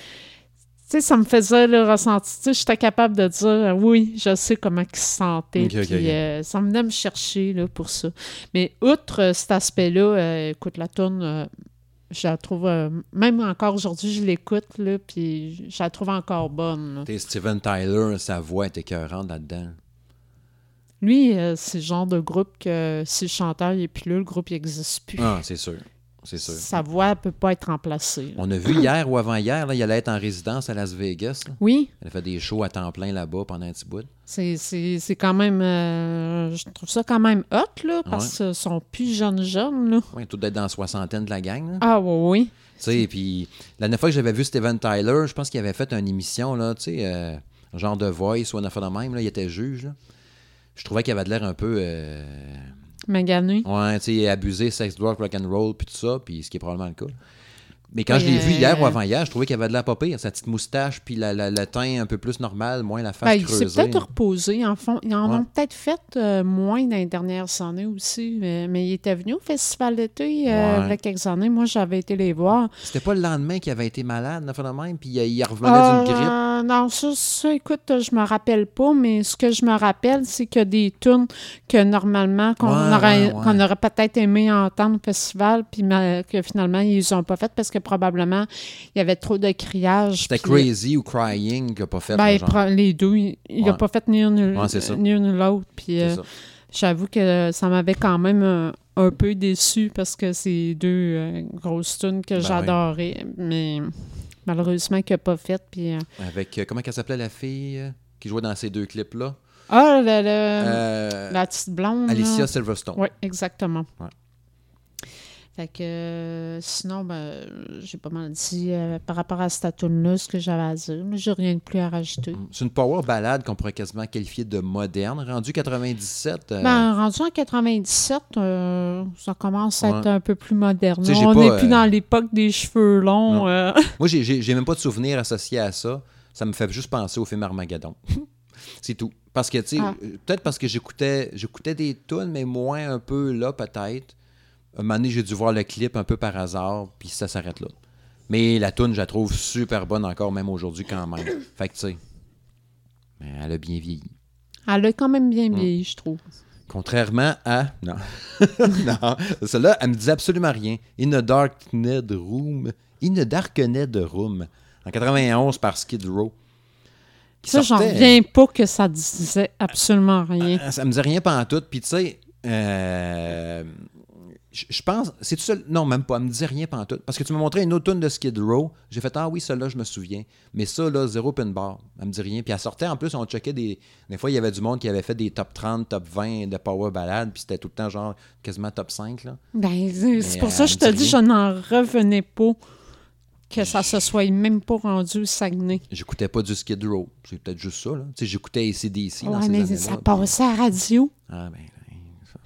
sais, ça me faisait le ressenti. Tu sais, j'étais capable de dire, euh, oui, je sais comment il se sentait. Euh, ça me venait me chercher là, pour ça. Mais outre euh, cet aspect-là, écoute, la euh, je la trouve, même encore aujourd'hui, je l'écoute, là, puis je la trouve encore bonne. Steven Tyler, sa voix est écœurante là-dedans. Lui, euh, c'est le genre de groupe que si le chanteur n'est plus là, le groupe n'existe plus. Ah, c'est sûr. c'est sûr. Sa voix ne peut pas être remplacée. là. On a vu hier ou avant-hier, il allait être en résidence à Las Vegas. là. Oui, Elle a fait des shows à temps plein là-bas pendant un petit bout. c'est- quand même. euh, je trouve ça quand même hot, là, parce qu'ils sont plus jeunes jeunes. Là. Oui, tout d'être dans la soixantaine de la gang. là. Ah, oui, oui. Tu sais, puis la dernière fois que j'avais vu Steven Tyler, je pense qu'il avait fait une émission, là, tu sais, euh, genre de Voice ou un affaire de même, là, il était juge, là. Je trouvais qu'il avait de l'air un peu, euh, Magané. ouais, tu sais, abusé, sex, drug, rock and roll, puis tout ça, puis ce qui est probablement le cas. Mais quand je l'ai vu hier ou euh, avant-hier, je trouvais qu'il avait de la pas pire, sa petite moustache, puis la, la- le teint un peu plus normal, moins la face Ben, il s'est creusée. peut-être reposé. En fond, ils en Ouais. ont peut-être fait euh, moins dans les dernières années aussi. Mais, mais il était venu au Festival d'été euh, Ouais. il y a quelques années. Moi, j'avais été les voir. C'était pas le lendemain qu'il avait été malade, de même, puis il, il revenait Euh, d'une grippe. Non, ça, ça, écoute, je me rappelle pas, mais ce que je me rappelle, c'est que des tunes que normalement, qu'on Ouais, aurait, ouais, ouais. qu'on aurait peut-être aimé entendre au festival, puis que finalement, ils ont pas fait parce que probablement, il y avait trop de criage. C'était Crazy ou Crying qu'il a pas fait. Ben, genre. les deux. Il n'a pas fait ni une ni l'autre. Puis euh, j'avoue que ça m'avait quand même euh, un peu déçu parce que c'est deux euh, grosses tunes que Ben j'adorais. Mais malheureusement qu'il n'a pas fait. Puis, euh, Avec, euh, comment qu'elle s'appelait la fille euh, qui jouait dans ces deux clips-là? Ah, le- le- Euh, la petite blonde. Alicia là. Silverstone. Oui, exactement. Ouais. Fait que euh, sinon, ben, j'ai pas mal dit euh, par rapport à cette tune-là ce que j'avais à dire. Mais j'ai rien de plus à rajouter. C'est une power ballade qu'on pourrait quasiment qualifier de moderne. Rendu 97. euh, Ben, rendu en 97, euh, ça commence à être un peu plus moderne. On n'est plus dans l'époque des cheveux longs. Moi, j'ai- même pas de souvenir associé à ça. Ça me fait juste penser au film Armageddon. C'est tout. Parce que, tu sais, Ah. peut-être parce que j'écoutais j'écoutais des tunes, mais moins un peu là, peut-être. Un moment donné, j'ai dû voir le clip un peu par hasard, puis ça s'arrête là. Mais la tune, je la trouve super bonne encore, même aujourd'hui, quand même. Fait que, tu sais, mais elle a bien vieilli. Elle a quand même Mm. bien vieilli, je trouve. Contrairement à. Non. non. Celle-là, elle me disait absolument rien. In a Darknet Room. In a Darknet Room. En 91 par Skid Row. Ça, j'en reviens pas que ça disait absolument rien. Euh, Ça me disait rien pendant tout. Puis, tu sais, euh, je pense. C'est tout seul. Non, même pas. Elle me disait rien pendant tout. Parce que tu m'as montré une autre tune de Skid Row. J'ai fait Ah oui, celle-là, je me souviens. Mais ça, là, zéro pin bar. Elle me dit rien. Puis, elle sortait en plus, on checkait des. Des fois, il y avait du monde qui avait fait des top 30, top 20 de Power Ballad. Puis, c'était tout le temps, genre, quasiment top 5. Là. Ben, c'est pour ça que je te dis, je n'en revenais pas que ça se soit même pas rendu Saguenay. J'écoutais pas du Skid Row. C'est peut-être juste ça. Là. Tu sais, j'écoutais ACDC dans Ouais, ces mais années-là. ça passait à la radio. Ah, ben,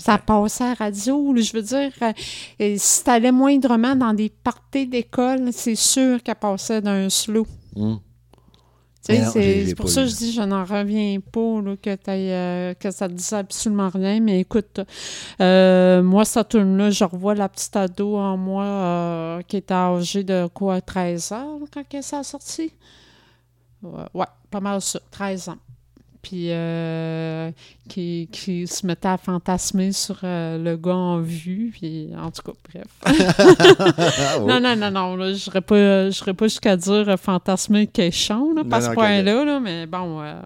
Ça passait à la radio. Je veux dire, euh, si t'allais moindrement dans des parties d'école, c'est sûr qu'elle passait d'un slow. non, c'est pour ça que je dis, je n'en reviens pas là, que, euh, que ça te dise absolument rien. Mais écoute, euh, moi, ça tourne là, je revois la petite ado en moi euh, qui était âgée de quoi, 13 ans quand elle s'est sortie? Ouais, ouais, pas mal ça, 13 ans. Puis euh, qui, qui se mettait à fantasmer sur euh, le gars en vue. Puis en tout cas, bref. Non, non, non, non. Je serais pas, je serais pas jusqu'à dire euh, fantasmer quéchon, là, pas ce point-là, là, mais bon. euh,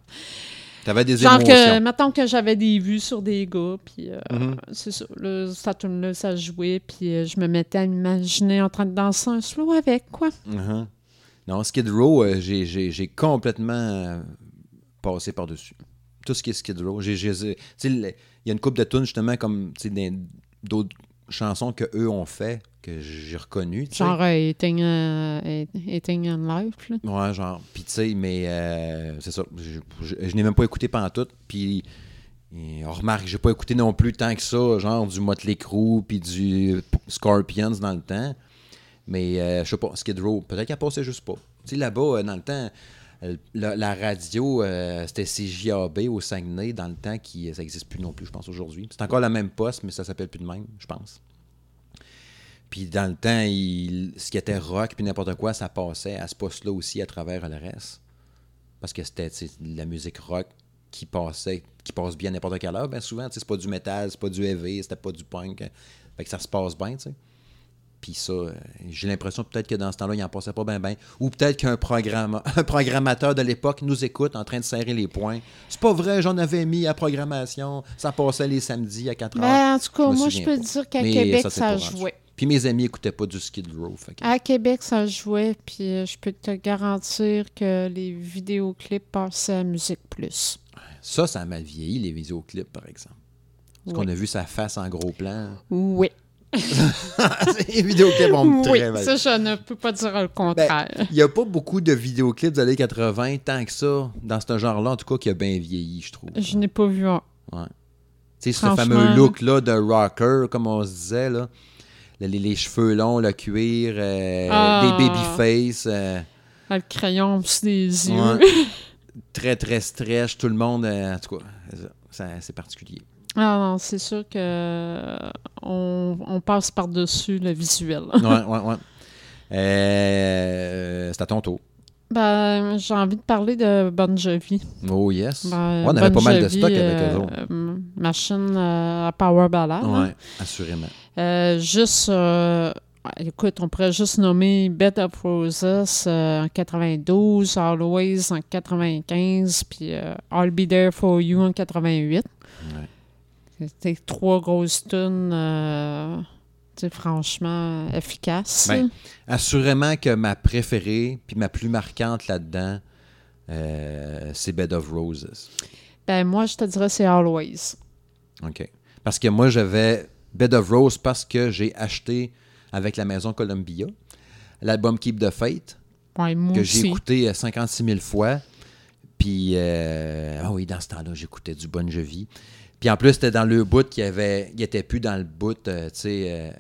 T'avais des genre que, émotions. mettons que j'avais des vues sur des gars, puis euh, Mhm. c'est ça. Là, ça tourne là, ça jouait, puis euh, je me mettais à m'imaginer en train de danser un slow avec, quoi. Mhm. Non, Skid Row, euh, j'ai- j'ai j'ai complètement passé par-dessus. Tout ce qui est Skid Row. Il y a une couple de tunes, justement, comme d'autres chansons qu'eux ont fait, que j'ai sais. Genre euh, Eating, euh, Eating in Life, là. Ouais, genre. Puis, tu sais, mais euh, c'est ça. Je, je- je n'ai même pas écouté pendant tout. Puis, on remarque, j'ai pas écouté non plus tant que ça, genre du Motley Crue puis du Scorpions dans le temps. Mais, euh, je sais pas, Skid Row, peut-être qu'elle passait juste pas. Tu sais, là-bas, euh, dans le temps, la, la radio, euh, c'était CJAB au Saguenay, dans le temps, qui ça n'existe plus non plus, je pense, aujourd'hui. C'est encore la même poste, mais ça s'appelle plus de même, je pense. Puis dans le temps, ce qui était rock puis n'importe quoi, ça passait à ce poste-là aussi à travers le reste. Parce que c'était la musique rock qui passait, qui passe bien à n'importe quelle heure. Bien souvent, c'est pas du métal, c'est pas du heavy, c'était pas du punk. euh, Fait que ça se passe bien, tu sais. Puis ça, euh, j'ai l'impression peut-être que dans ce temps-là, il en passait pas bien bien. Ou peut-être qu'un programma- un programmateur de l'époque nous écoute en train de serrer les poings. C'est pas vrai, j'en avais mis à programmation. Ça passait les samedis à 4 heures. Ben, en tout cas, Je moi, je peux pas. dire qu'à Québec, ça, jouait. Puis mes amis écoutaient pas du Skid Row. que- À Québec, ça jouait, puis euh, je peux te garantir que les vidéoclips passaient à Musique Plus. Ça, ça a mal vieilli, les vidéoclips, par exemple. Parce Oui. qu'on a vu sa face en gros plan. Oui. les vidéoclips ont Oui, très mal. ça, je ne peux pas dire le contraire. Il n'y a pas beaucoup de vidéoclips des années 80, tant que ça, dans ce genre-là, en tout cas, qui a bien vieilli, je trouve. je n'ai pas vu un. Tu sais, ce fameux là. look-là de rocker, comme on se disait, là. Les, les- les cheveux longs, le cuir, euh, Ah. des babyface, euh, Ah, Le crayon au-dessus des yeux. Ouais. très, très stretch, tout le monde, euh, en tout cas, c'est particulier. Ah non, c'est sûr que euh, on, on passe par-dessus le visuel. Ouais, ouais, ouais. Euh, c'est à ton tour. Ben, j'ai envie de parler de Bon Jovi. Oh yes. Ben, Ouais, on avait Bon pas mal de Jovi, stock avec eux autres. euh, Machine euh, à Power Ballad. hein. Ouais, assurément. Juste, écoute, on pourrait juste nommer Bed of Roses en 92, Always en 95, puis euh, I'll Be There For You en 88. Ouais. C'était trois grosses tunes, euh, franchement efficaces. Ben, Assurément que ma préférée, puis ma plus marquante là-dedans, euh, c'est Bed of Roses. Ben, moi, je te dirais c'est Always. OK. Parce que moi, j'avais Bed of Roses parce que j'ai acheté avec la maison Columbia l'album Keep the Ouais, moi que j'ai écouté euh, 56 000 fois. Puis, euh, ah oui, dans ce temps-là, j'écoutais du Bon Jovi. Puis en plus, c'était dans le bout qui avait. Était plus dans le bout, euh, tu sais. euh,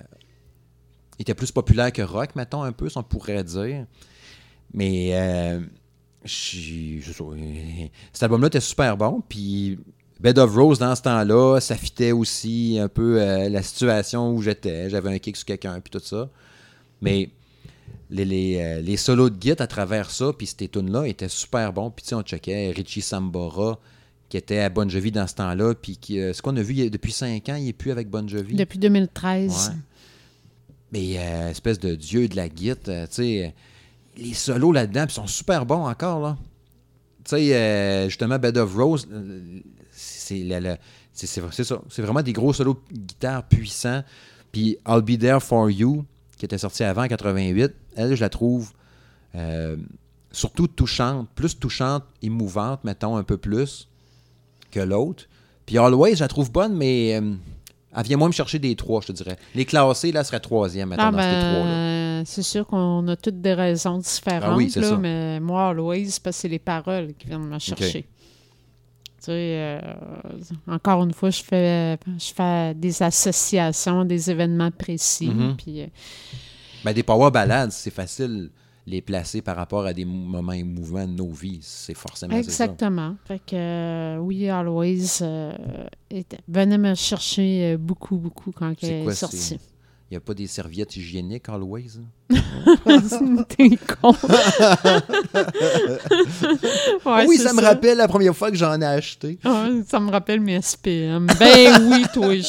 il était plus populaire que rock, mettons, un peu, si on pourrait dire. Mais. euh, cet album-là était super bon. Puis. Bed of Rose, dans ce temps-là, ça fitait aussi un peu la situation où j'étais. J'avais un kick sur quelqu'un, puis tout ça. Mais les solos de guitare à travers ça, puis ces tunes-là étaient super bons. Puis tu sais, on checkait Richie Sambora, qui était à Bon Jovi dans ce temps-là, puis qui, euh, ce qu'on a vu il depuis cinq ans, il n'est plus avec Bon Jovi. Depuis 2013. Ouais. Mais euh, espèce de dieu de la guitare, euh, tu sais, les solos là-dedans, sont super bons encore, là. Tu sais, justement, Bed of Rose, c'est c'est- ça. Vraiment des gros solos de guitare puissants. Puis I'll Be There For You, qui était sorti avant en 88, elle, je la trouve euh, surtout touchante, plus touchante, émouvante, mettons, un peu plus que l'autre. Puis Always, je la trouve bonne, mais euh, elle vient moins me chercher des trois, je te dirais. Les classés, là, serait troisième, Ah, dans ces trois-là. ben, c'est sûr qu'on a toutes des raisons différentes, Ah oui, c'est là, ça. mais moi, Always, parce que c'est les paroles qui viennent me chercher. Tu sais, euh, encore une fois, je fais, je fais des associations, des événements précis, Mhm. puis euh, Ben, des power ballads, c'est facile les placer par rapport à des moments émouvants de nos vies. C'est forcément c'est ça. Exactement. Fait que euh, oui, Always euh, était- venait me chercher euh, beaucoup, beaucoup quand elle est quoi, sortie. Il n'y a pas des serviettes hygiéniques, always? T'es con. Ouais, oui, ça me rappelle la première fois que j'en ai acheté. Ça me rappelle mes SPM. Ben oui, toi, les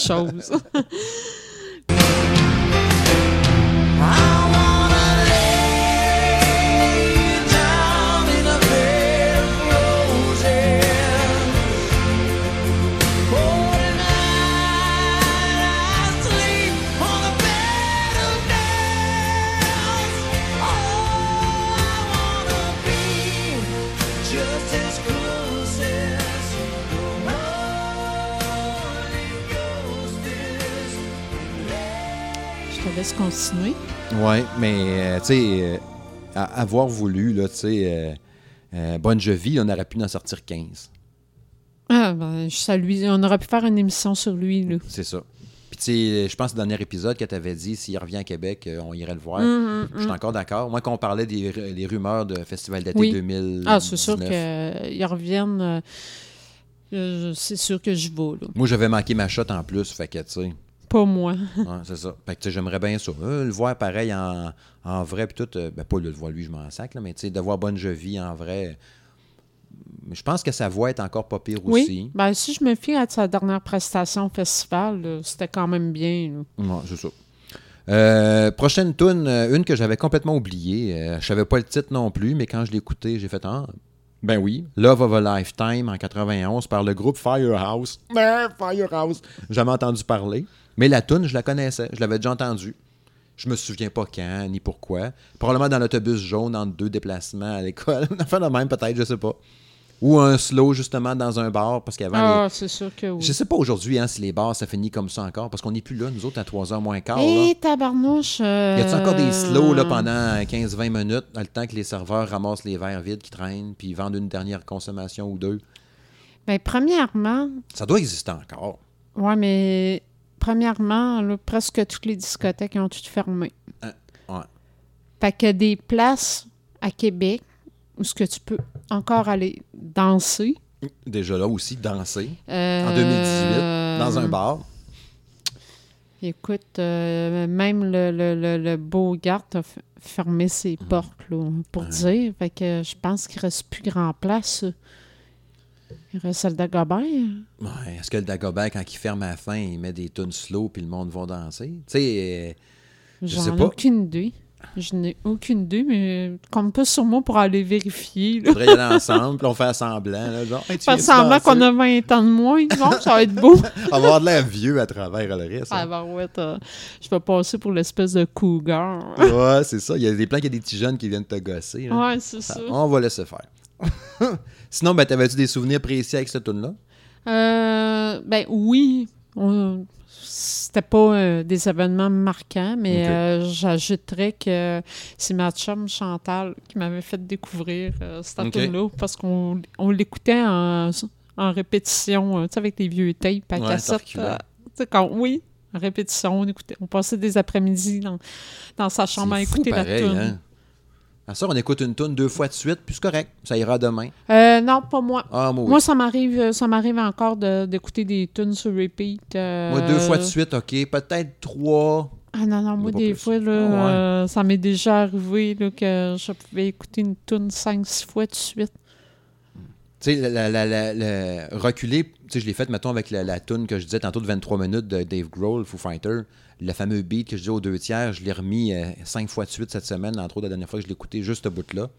laisse continuer. Oui, mais euh, tu sais, euh, avoir voulu, là, tu sais, euh, euh, Bon Jovi, on aurait pu en sortir 15. Ah, ben, je salue. On aurait pu faire une émission sur lui, là. C'est ça. Puis tu sais, je pense que le dernier épisode que tu avais dit, s'il revient à Québec, on irait le voir. Mhm, Je suis encore d'accord. Moi, quand on parlait des les rumeurs de Festival d'été Oui. 2019, Ah, c'est sûr qu'ils reviennent. euh, c'est sûr que je vais, là. moi, j'avais manqué ma shot en plus, fait que, tu sais, Pas moi. ouais, c'est ça. Fait que, j'aimerais bien ça. Euh, le voir pareil en, en vrai, puis tout, euh, ben, pas le voir lui, je m'en sac, là, mais tu sais, de voir Bonne Jovi en vrai, euh, je pense que sa voix est encore pas pire Oui. aussi. Ben, si je me fie à sa dernière prestation au festival, c'était quand même bien. Ouais, c'est ça. Euh, prochaine tune, une que j'avais complètement oubliée. Euh, je savais pas le titre non plus, mais quand je l'ai écouté, j'ai fait ah, ben oui, Love of a Lifetime en 91 par le groupe Firehouse. Ben, Firehouse. Jamais entendu parler, mais la tune, je la connaissais, je l'avais déjà entendue. Je me souviens pas quand, ni pourquoi. Probablement dans l'autobus jaune entre deux déplacements à l'école. Enfin, de même, peut-être, je sais pas. Ou un slow, justement, dans un bar, parce qu'avant, les- Ah, c'est sûr que oui. je sais pas aujourd'hui hein, si les bars, ça finit comme ça encore, parce qu'on n'est plus là, nous autres, à 3h moins quart. là. Et tabarnouche. euh, Y a-tu encore des slows là, pendant 15-20 minutes, dans le temps que les serveurs ramassent les verres vides qui traînent, puis vendent une dernière consommation ou deux? Ben, premièrement, Ça doit exister encore. ouais, mais premièrement, là, presque toutes les discothèques ont toutes fermé. Hein, ouais. Fait qu'il y a des places à Québec où ce que tu peux encore aller danser. Déjà là aussi, danser. Euh, En 2018, dans un bar. Écoute, euh, même le, le, le, le Beaugard a fermé ses portes, là, pour Ouais. dire. Fait que je pense qu'il reste plus grand place. Il reste celle d'Agobert. Ouais, Est-ce que le Dagobert, quand il ferme à la fin, il met des tunes slow puis le monde va danser? Tu sais, euh, Je sais J'en ai pas. aucune idée. Je n'ai aucune idée, mais comme pas sur moi pour aller vérifier. Là. faudrait y aller ensemble, puis on fait semblant. Là, genre, Hey, viens-tu semblant qu'on a 20 ans de moins. Ça va être beau. On va avoir de l'air vieux à travers le reste. Ah, hein. ben ouais, t'as- je vais passer pour l'espèce de cougar. Ouais, c'est ça. Il y a des plans qu'il y a des petits jeunes qui viennent te gosser. là. Ouais, c'est ça. On va laisser faire. Sinon, ben, t'avais-tu des souvenirs précis avec cette tune-là? Euh, ben oui, on- c'était pas euh, des événements marquants, mais euh, j'ajouterais que c'est ma chum Chantal qui m'avait fait découvrir cette Ok. tune-là parce qu'on on l'écoutait en, en répétition, tu sais, avec les vieux tapes à Ouais, cassette. quand, oui, en répétition, on écoutait. On passait des après-midi dans, dans sa chambre à écouter pareil, la tune. hein? À ça, on écoute une tune deux fois de suite, puis c'est correct. Ça ira demain. Euh, non, pas moi. Ah, moi, oui. Moi, ça m'arrive, euh, ça m'arrive encore de- d'écouter des tunes sur repeat. euh, Moi, deux fois de suite, OK. Peut-être trois. Ah non, non, moi, des plus. fois, là, Ah ouais. euh, ça m'est déjà arrivé là, que je pouvais écouter une tune 5-6 fois de suite. Tu sais, la, la, la, la- reculer, tu sais, je l'ai fait, mettons, avec la, la tune que je disais tantôt de 23 minutes de Dave Grohl, Foo Fighter. Le fameux beat que je disais aux deux tiers, je l'ai remis euh, cinq fois de suite cette semaine, entre autres, la dernière fois que je l'ai écouté, juste ce bout-là.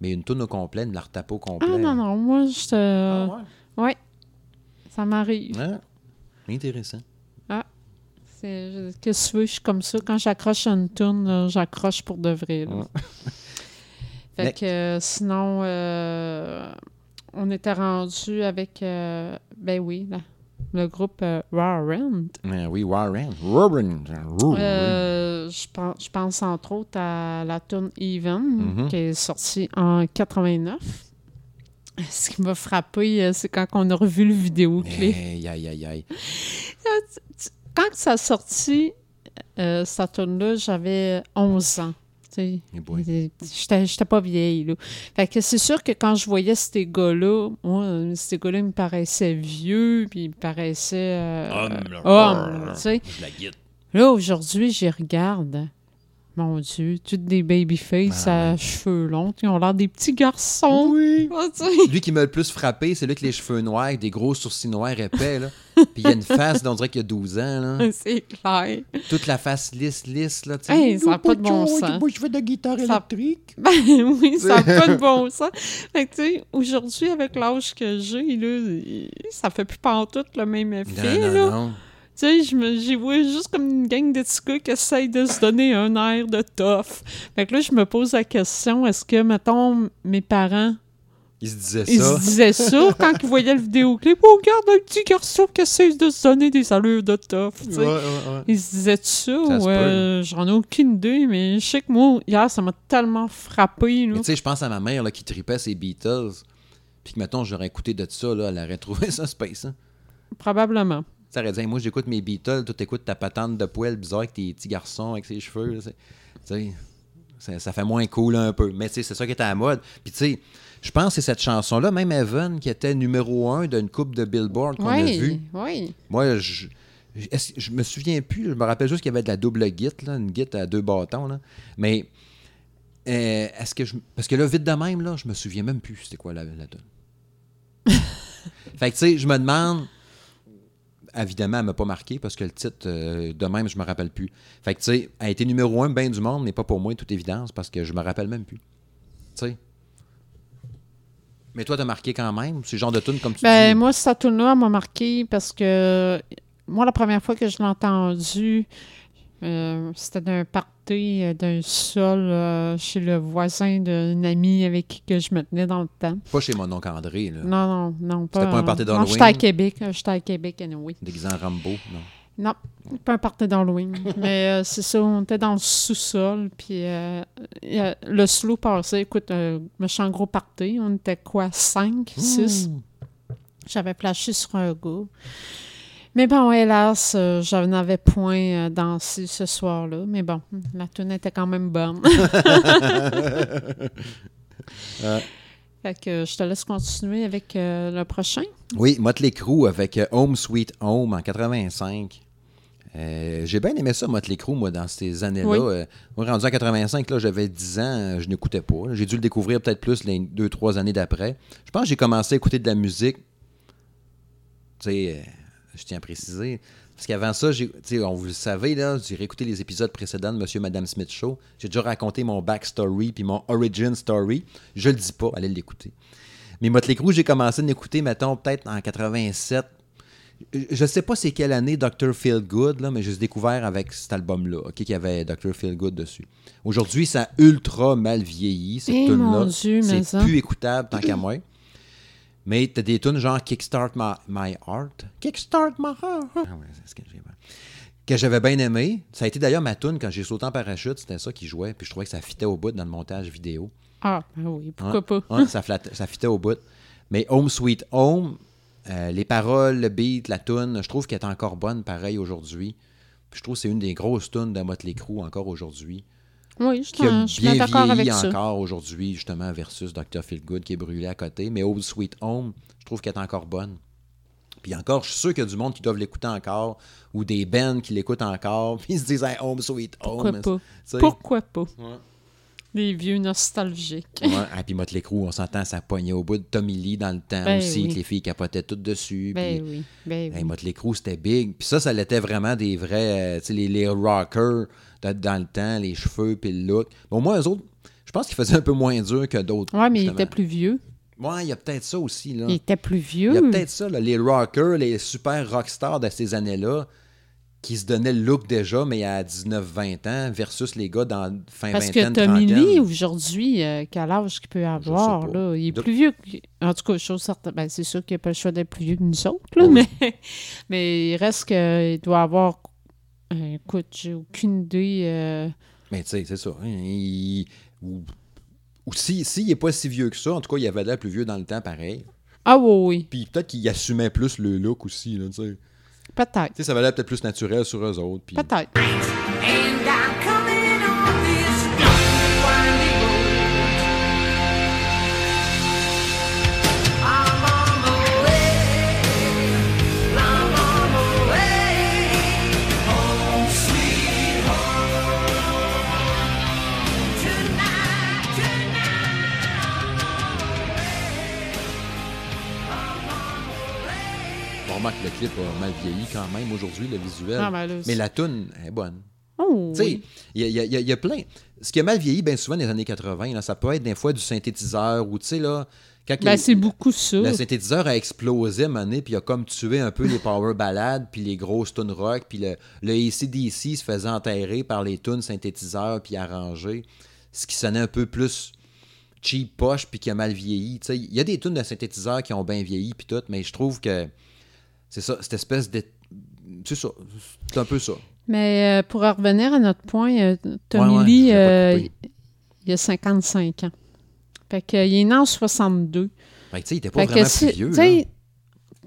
Mais une tune au complet, une la retape au complet. Ah non, non, moi, je Ah, ouais? Ouais, ça m'arrive. Ah, intéressant. C'est- je- Qu'est-ce que tu veux, je suis comme ça. Quand j'accroche à une tune, là, j'accroche pour de vrai. là. Fait que euh, sinon, euh, on était rendu avec, euh, ben oui, la- le groupe euh, Warrant. Ah oui, Warren. Warren. Warren. Euh, je, pense, je pense entre autres à la tune Even, Mhm. qui est sortie en 89. Ce qui m'a frappé, euh, c'est quand on a revu le vidéoclip. Aïe, aïe, aïe, aïe. Quand ça a sorti, euh, cette tune-là, j'avais 11 ans. Tu sais, Eh. J'étais pas vieille, là. Fait que c'est sûr que quand je voyais ces gars-là, moi, euh, ces gars-là, ils me paraissaient vieux, puis ils me paraissaient... euh, hommes, tu sais. Là, aujourd'hui, j'y regarde. Mon Dieu, toutes des babyface Ah à cheveux longs. Ils ont l'air des petits garçons. Oui. Lui qui m'a le plus frappé, c'est lui avec les cheveux noirs, avec des gros sourcils noirs épais, là. Puis il y a une face, on dirait qu'il y a 12 ans, là. C'est clair. Toute la face lisse, lisse, là. Hey, ça n'a pas de bon sens. Moi, je fais de la guitare électrique. Ben oui, ça n'a pas de bon sens. Fait que, tu sais, aujourd'hui, avec l'âge que j'ai, là, ça fait plus pantoute le même effet, Non, là. non, non. Tu sais, je me- j'y vois juste comme une gang de gars qui essayent de se donner un air de tough. Fait que là, je me pose la question, est-ce que, mettons, mes parents, Il se disait ils ça. se disaient ça quand ils voyaient le vidéoclip? Oh, regarde un petit garçon qui essaie de se donner des allures de tough, tu sais. Ouais, ouais, ouais. Ils se disaient ça, Ça euh, j'en ai aucune idée, mais je sais que moi, hier, ça m'a tellement frappé, tu sais, je pense à ma mère là, qui tripait ses Beatles. Puis que, mettons, j'aurais écouté de ça, là, elle aurait trouvé ça space. Hein. Probablement. Ça aurait dit, moi, j'écoute mes Beatles, toi, t'écoutes ta patente de poêle bizarre avec tes petits garçons avec ses cheveux. là, Tu ça, ça fait moins cool un peu. Mais tu c'est ça qui est à la mode. Puis tu sais, je pense que c'est cette chanson-là, même Evan, qui était numéro un d'une coupe de Billboard qu'on a vu. Oui, oui. Moi, je, je, me souviens plus. Je me rappelle juste qu'il y avait de la double git, là, une git à deux bâtons. Là. Mais euh, est-ce que je. Parce que là, vite de même, là, je me souviens même plus c'était quoi la, la donne. fait que tu sais, je me demande. Évidemment, elle m'a pas marqué parce que le titre, euh, de même, je me rappelle plus. Fait que tu sais, elle a été numéro un bien du monde, mais pas pour moi, toute évidence, parce que je me rappelle même plus. Tu sais. Mais toi, t'as marqué quand même? Le genre de tune comme tu Ben, dis? moi, cette tune là m'a marqué parce que moi, la première fois que je l'ai entendu, Euh, C'était d'un party euh, d'un sol euh, chez le voisin d'une amie avec qui que je me tenais dans le temps. Pas chez mon oncle André, là. Non, non, non, pas. C'était pas un party Non, d'Halloween? j'étais à Québec. J'étais à Québec, anyway. Déguisé en Rambo, non? Non, pas un party d'Halloween. Mais c'est ça, on était dans le sous-sol, puis le slow passait. Écoute, méchant gros party. On était quoi, 5, 6? Ouh. J'avais flashé sur un gars. Mais bon, hélas, euh, je n'avais point euh, dansé ce soir-là. Mais bon, la tune était quand même bonne. Ouais. Fait que je te laisse continuer avec euh, le prochain. Oui, Motley Crue avec euh, Home Sweet Home en 85. Euh, J'ai bien aimé ça, Motley Crue, moi, dans ces années-là. Oui. Euh, moi, rendu en 85, là, j'avais 10 ans, je n'écoutais pas. J'ai dû le découvrir peut-être plus les deux, trois années d'après. Je pense que j'ai commencé à écouter de la musique. Tu sais, je tiens à préciser. Parce qu'avant ça, on vous le savez, là, j'ai réécouté les épisodes précédents de Monsieur et Madame Smith Show. J'ai déjà raconté mon backstory puis mon origin story. Je le dis pas, allez l'écouter. Mais Motley Crue, j'ai commencé à l'écouter, mettons, peut-être en 87. Je sais pas c'est quelle année Dr. Feelgood, là, mais je l'ai découvert avec cet album-là, ok, qui avait Dr. Feelgood dessus. Aujourd'hui, ça a ultra mal vieilli, cette Eh, tune mon là Dieu, mais C'est plus écoutable tant qu'à moi. Mais t'as des tunes genre Kickstart My, My Heart. Kickstart My Heart. Ah ouais, c'est ce que j'ai que j'avais bien aimé. Ça a été d'ailleurs ma tune quand j'ai sauté en parachute, c'était ça qui jouait, puis je trouvais que ça fitait au bout dans le montage vidéo. Ah, ben oui, pourquoi pas? ouais, ça, flatte- ça fitait au bout. Mais Home Sweet Home, euh, les paroles, le beat, la tune, je trouve qu'elle est encore bonne pareil aujourd'hui. Puis je trouve que c'est une des grosses tunes de Motley Crue encore aujourd'hui. Oui, je, Qui a je suis bien d'accord avec vieilli ça. encore aujourd'hui, justement, versus Dr. Feelgood qui est brûlé à côté. Mais Home Sweet Home, je trouve qu'elle est encore bonne. Puis encore, je suis sûr qu'il y a du monde qui doivent l'écouter encore, ou des bands qui l'écoutent encore, puis ils se disent hey, Home Sweet Home. Pourquoi pas? Pourquoi pas? Ouais. Les vieux nostalgiques. Ouais, ah, puis Motley Crue, on s'entend, ça pognait au bout de Tommy Lee dans le temps Ben aussi, oui. que les filles capotaient toutes dessus. Ben puis, oui, ben oui. Motley Crue, c'était big. Puis ça, ça l'était vraiment des vrais, euh, tu sais, les, les rockers dans le temps, les cheveux, puis le look. Bon, moi, eux autres, je pense qu'ils faisaient un peu moins dur que d'autres. Ouais, mais il justement. était plus vieux. Ouais, il y a peut-être ça aussi, là. Il était plus Il vieux. y a peut-être ça, là, les rockers, les super rockstars de ces années-là, qui se donnaient le look déjà, mais à 19-20 ans, versus les gars dans fin Parce vingtaine, que Tommy. Lee, aujourd'hui, euh, quel âge qu'il peut avoir, là? Il est De- plus vieux. que- En tout cas, chose certaine. Ben, c'est sûr qu'il n'a pas le choix d'être plus vieux que nous autres, là, Oh oui. mais, mais il reste qu'il doit avoir. Euh, écoute, j'ai aucune idée. euh, Mais tu sais, c'est ça. hein, il- Ou, ou si- s'il n'est pas si vieux que ça, en tout cas, il avait l'air plus vieux dans le temps, pareil. Ah oui, oui, Puis peut-être qu'il assumait plus le look aussi, là, tu sais. peut-être. Tu sais, ça avait l'air peut-être plus naturel sur eux autres. Puis... Peut-être. On remarque que le clip a mal vieilli quand même aujourd'hui, le visuel. Ah, ben là, Mais la toune est bonne. Oh, Tu sais, oui. il y, a- y y y plein. Ce qui a mal vieilli, bien souvent, dans les années 80, là, ça peut être des fois du synthétiseur ou, tu sais, là. Quand Ben, c'est beaucoup ça. Le synthétiseur a explosé à puis il a comme tué un peu les power ballades, puis les grosses tunes rock, puis le, le ACDC se faisait enterrer par les tunes synthétiseurs puis arrangées, ce qui sonnait un peu plus cheap poche puis qui a mal vieilli. Il y a des tunes de synthétiseurs qui ont bien vieilli puis tout, mais je trouve que c'est ça, cette espèce de... C'est ça, c'est un peu ça. Mais euh, pour en revenir à notre point, euh, Tommy Ouais, ouais, Lee, euh, il a 55 ans. Fait que, il est né en 62. Fait que, tu sais, il était pas Fait vraiment si- plus vieux.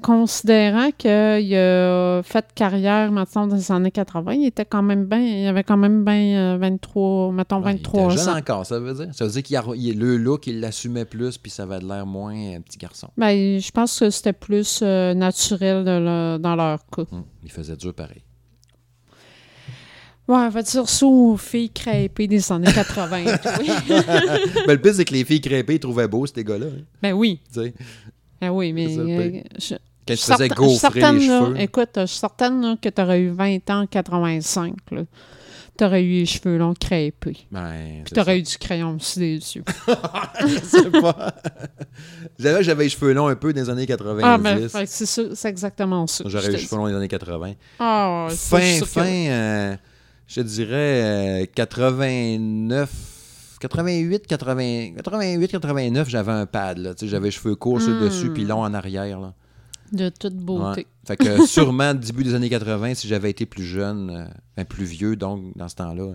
Considérant qu'il a fait carrière maintenant dans les années 80, il était quand même bien, il avait quand même bien euh, 23, mettons Ouais, il était 23 jeune ans. encore, ça veut dire. Ça veut dire qu'il a, le look, il l'assumait plus, puis ça avait l'air moins un petit garçon. Ben, je pense que c'était plus euh, naturel de le- dans leur cas. Hum, il faisait dur pareil. Ouais, on va dire ça aux filles crêpées des années 80. oui. Mais le pire, c'est que les filles crêpées, ils trouvaient beau, ces gars-là. hein, ben oui, ben oui, mais euh, ben, je- Quand tu faisais gaufrer certaine, les là, cheveux. écoute, je suis certaine là, que tu aurais eu 20 ans en 85. Tu aurais eu les cheveux longs crêpés. Ben, Puis tu aurais ça. eu du crayon aussi des yeux. Je sais pas. J'avais, j'avais les cheveux longs un peu dans les années 90. ah, ben, c'est ça, c'est exactement ça. J'aurais eu les cheveux longs dans les années 80. dis. Ah, c'est fin, sûr que- fin, euh, Je dirais euh, 89, 88, 80, 88, 89, j'avais un pad. Là. J'avais les cheveux courts sur le Hmm. dessus puis long en arrière. Là. De toute beauté. Ouais. Fait que sûrement début des années 80, si j'avais été plus jeune, euh, enfin, plus vieux, donc dans ce temps-là,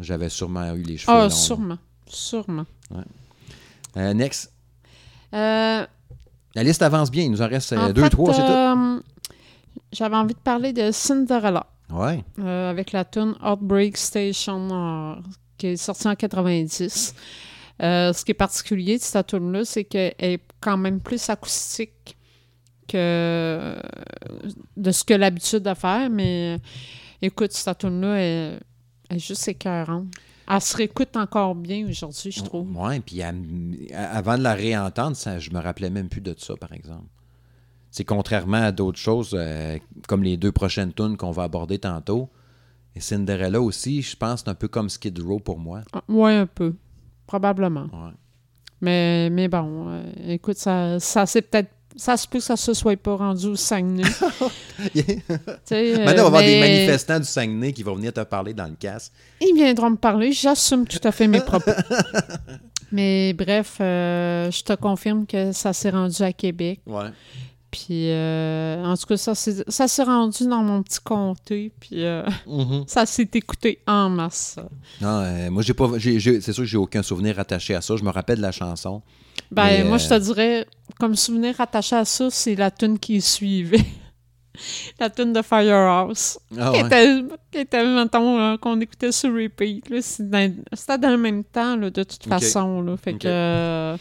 j'avais sûrement eu les cheveux Ah, longs. sûrement. Sûrement. Euh, next. Euh, La liste avance bien. Il nous en reste en deux, fait, trois, c'est tout. J'avais envie de parler de Cinderella Ouais. avec la tune Outbreak Station qui est sortie en 90. Euh, ce qui est particulier de cette tune-là, c'est qu'elle est quand même plus acoustique que de ce que l'habitude de faire, mais écoute, cette tune-là est, est juste écœurante. Elle se réécoute encore bien aujourd'hui, je trouve. Ouais, puis à- à- avant de la réentendre, ça, je me rappelais même plus de ça, par exemple. C'est contrairement à d'autres choses, euh, comme les deux prochaines tunes qu'on va aborder tantôt. Et Cinderella aussi, je pense, c'est un peu comme Skid Row pour moi. Ah, Ouais, un peu. Probablement. Ouais. Mais, mais bon, euh, écoute, ça, ça c'est peut-être. Ça se peut que ça se soit pas rendu au Saguenay. Sais, Maintenant, on va euh, avoir des mais manifestants du Saguenay qui vont venir te parler dans le casque. Ils viendront me parler. J'assume tout à fait mes propos. mais bref, euh, je te confirme que ça s'est rendu à Québec. Ouais. Puis, euh, en tout cas, ça s'est rendu dans mon petit comté. Puis, euh, ça s'est écouté en masse. Non, euh, moi, j'ai pas, c'est sûr que j'ai aucun souvenir attaché à ça. Je me rappelle de la chanson. Ben, Mais, moi, euh, je te dirais, comme souvenir attaché à ça, c'est la tune qui suivait. la tune de Firehouse. Ah qui, était, qui était, mettons, euh, qu'on écoutait sur repeat. C'était dans le même temps, là, de toute façon. Là. Fait que... euh,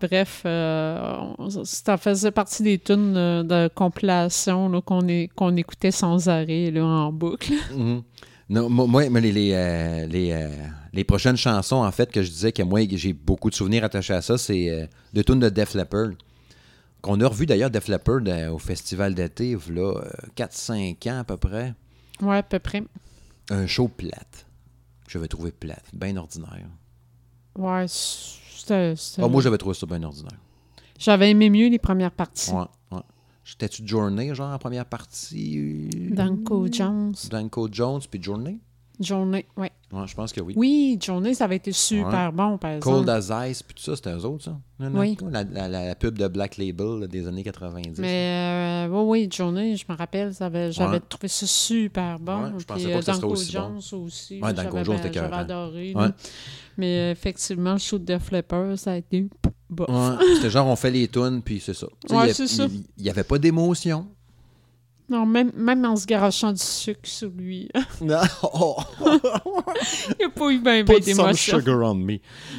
Bref, euh, ça faisait partie des tunes de compilation qu'on qu'on écoutait sans arrêt là, en boucle. Mhm. Non, moi, moi, moi, les, les, euh, les, euh, les prochaines chansons, en fait, que je disais que moi, j'ai beaucoup de souvenirs attachés à ça, c'est euh, deux tunes de Def Leppard. Qu'on a revu d'ailleurs Def Leppard euh, au festival d'été, là, 4-5 ans à peu près. Ouais, à peu près. Un show plate. Je vais trouver plate, bien ordinaire. Ouais, c'était... Ah, moi, j'avais trouvé ça bien ordinaire. J'avais aimé mieux les premières parties. Ouais. J'étais-tu Journey, genre, en première partie? Danko Jones. Danko Jones, puis Journey? Journée, ouais. Ouais, je pense que oui. Oui, Journée, ça avait été super bon, par exemple. Cold as Ice, puis tout ça, c'était eux autres, ça? Non, non, Oui. La, la- la pub de Black Label là, des années 90. Mais euh, oui, oui, Journée, je me rappelle, j'avais Ouais. trouvé ça super bon. Je pensais Puis, pas euh, que ça serait Danko aussi bon. Jones aussi. Ouais, Danko Jones, c'était J'avais adoré. Mais effectivement, le show de Def Leppard, ça a été bof. Ouais, c'était genre, on fait les tunes, puis c'est ça. Ouais, il y a- c'est ça. Il n'y avait pas d'émotion. Non, même, même en se garochant du sucre sur lui, Non. Oh, il n'y a pas eu bien ben d'émotion. sugar on me.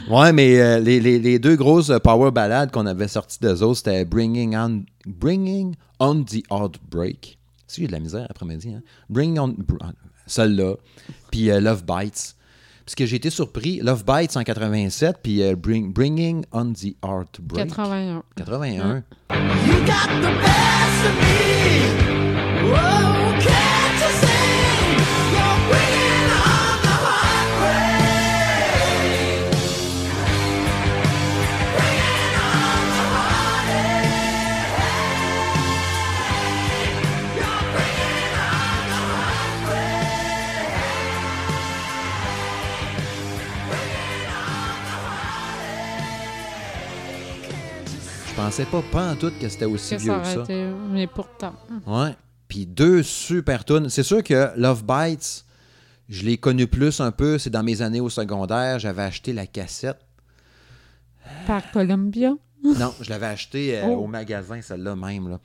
Ouais, mais euh, les, les- les deux grosses euh, power ballades qu'on avait sorties d'eux autres, c'était Bringing on, Bringing on the Heartbreak. Si j'ai de la misère après-midi, hein? Bring on... br- Celle-là. Puis euh, Love Bites. Parce que j'ai été surpris. Love Bites en 87, puis euh, Bring- Bringing on the Heartbreak. 81. 81. You got the best of me. Oh, can't pensais pas, pas en tout, que c'était aussi Que vieux ça que ça. été, mais pourtant. Ouais. Puis deux super tunes. C'est sûr que Love Bites, je l'ai connu plus un peu. C'est dans mes années au secondaire. J'avais acheté la cassette. Par Columbia? Non, je l'avais acheté euh, Oh. au magasin, celle-là même. Là.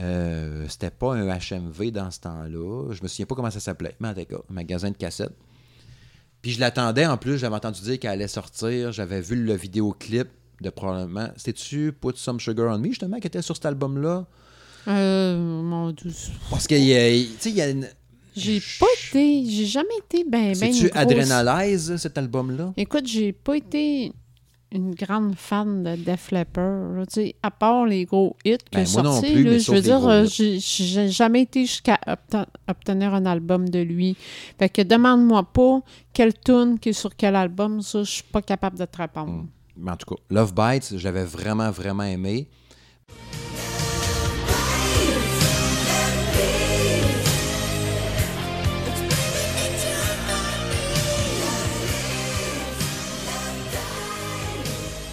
Euh, c'était pas un HMV dans ce temps-là. Je me souviens pas comment ça s'appelait. Mais en tout cas, un magasin de cassettes. Puis je l'attendais en plus. J'avais entendu dire qu'elle allait sortir. J'avais vu le vidéoclip de probablement. C'était-tu Put Some Sugar on Me, justement, qui était sur cet album-là? Euh, mon Dieu. Parce qu'il y a. Tu sais, il y a une. J'ai pas été. J'ai jamais été ben, ben. C'est-tu une grosse- Adrenalize, cet album-là? Écoute, j'ai pas été une grande fan de Def Leppard. tu sais, à part les gros hits Ben, a non sortis, plus, là, mais je veux dire, euh, j'ai j'ai jamais été jusqu'à obten- obtenir un album de lui. Fait que demande-moi pas quelle tune qui est sur quel album, ça, je suis pas capable de te répondre. Mais en tout cas, Love Bites, j'avais vraiment, vraiment aimé.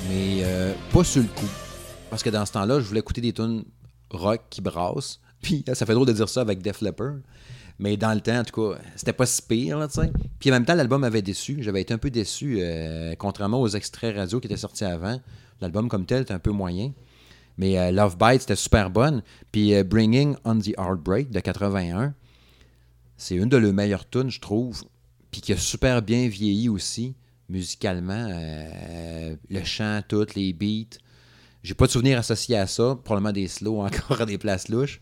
Mais euh, pas sur le coup. Parce que dans ce temps-là, je voulais écouter des tunes rock qui brassent. Puis ça fait drôle de dire ça avec Def Leppard. Mais dans le temps, en tout cas, c'était pas si pire, là, tu sais. Puis en même temps, l'album m'avait déçu. J'avais été un peu déçu, euh, contrairement aux extraits radio qui étaient sortis avant. L'album comme tel était un peu moyen. Mais euh, Love Bite, c'était super bonne. Puis euh, Bringing on the Heartbreak de 81, c'est une de leurs meilleures tunes, je trouve. Puis qui a super bien vieilli aussi, musicalement. Euh, le chant, tout, les beats. J'ai pas de souvenirs associés à ça. Probablement des slows encore à des places louches.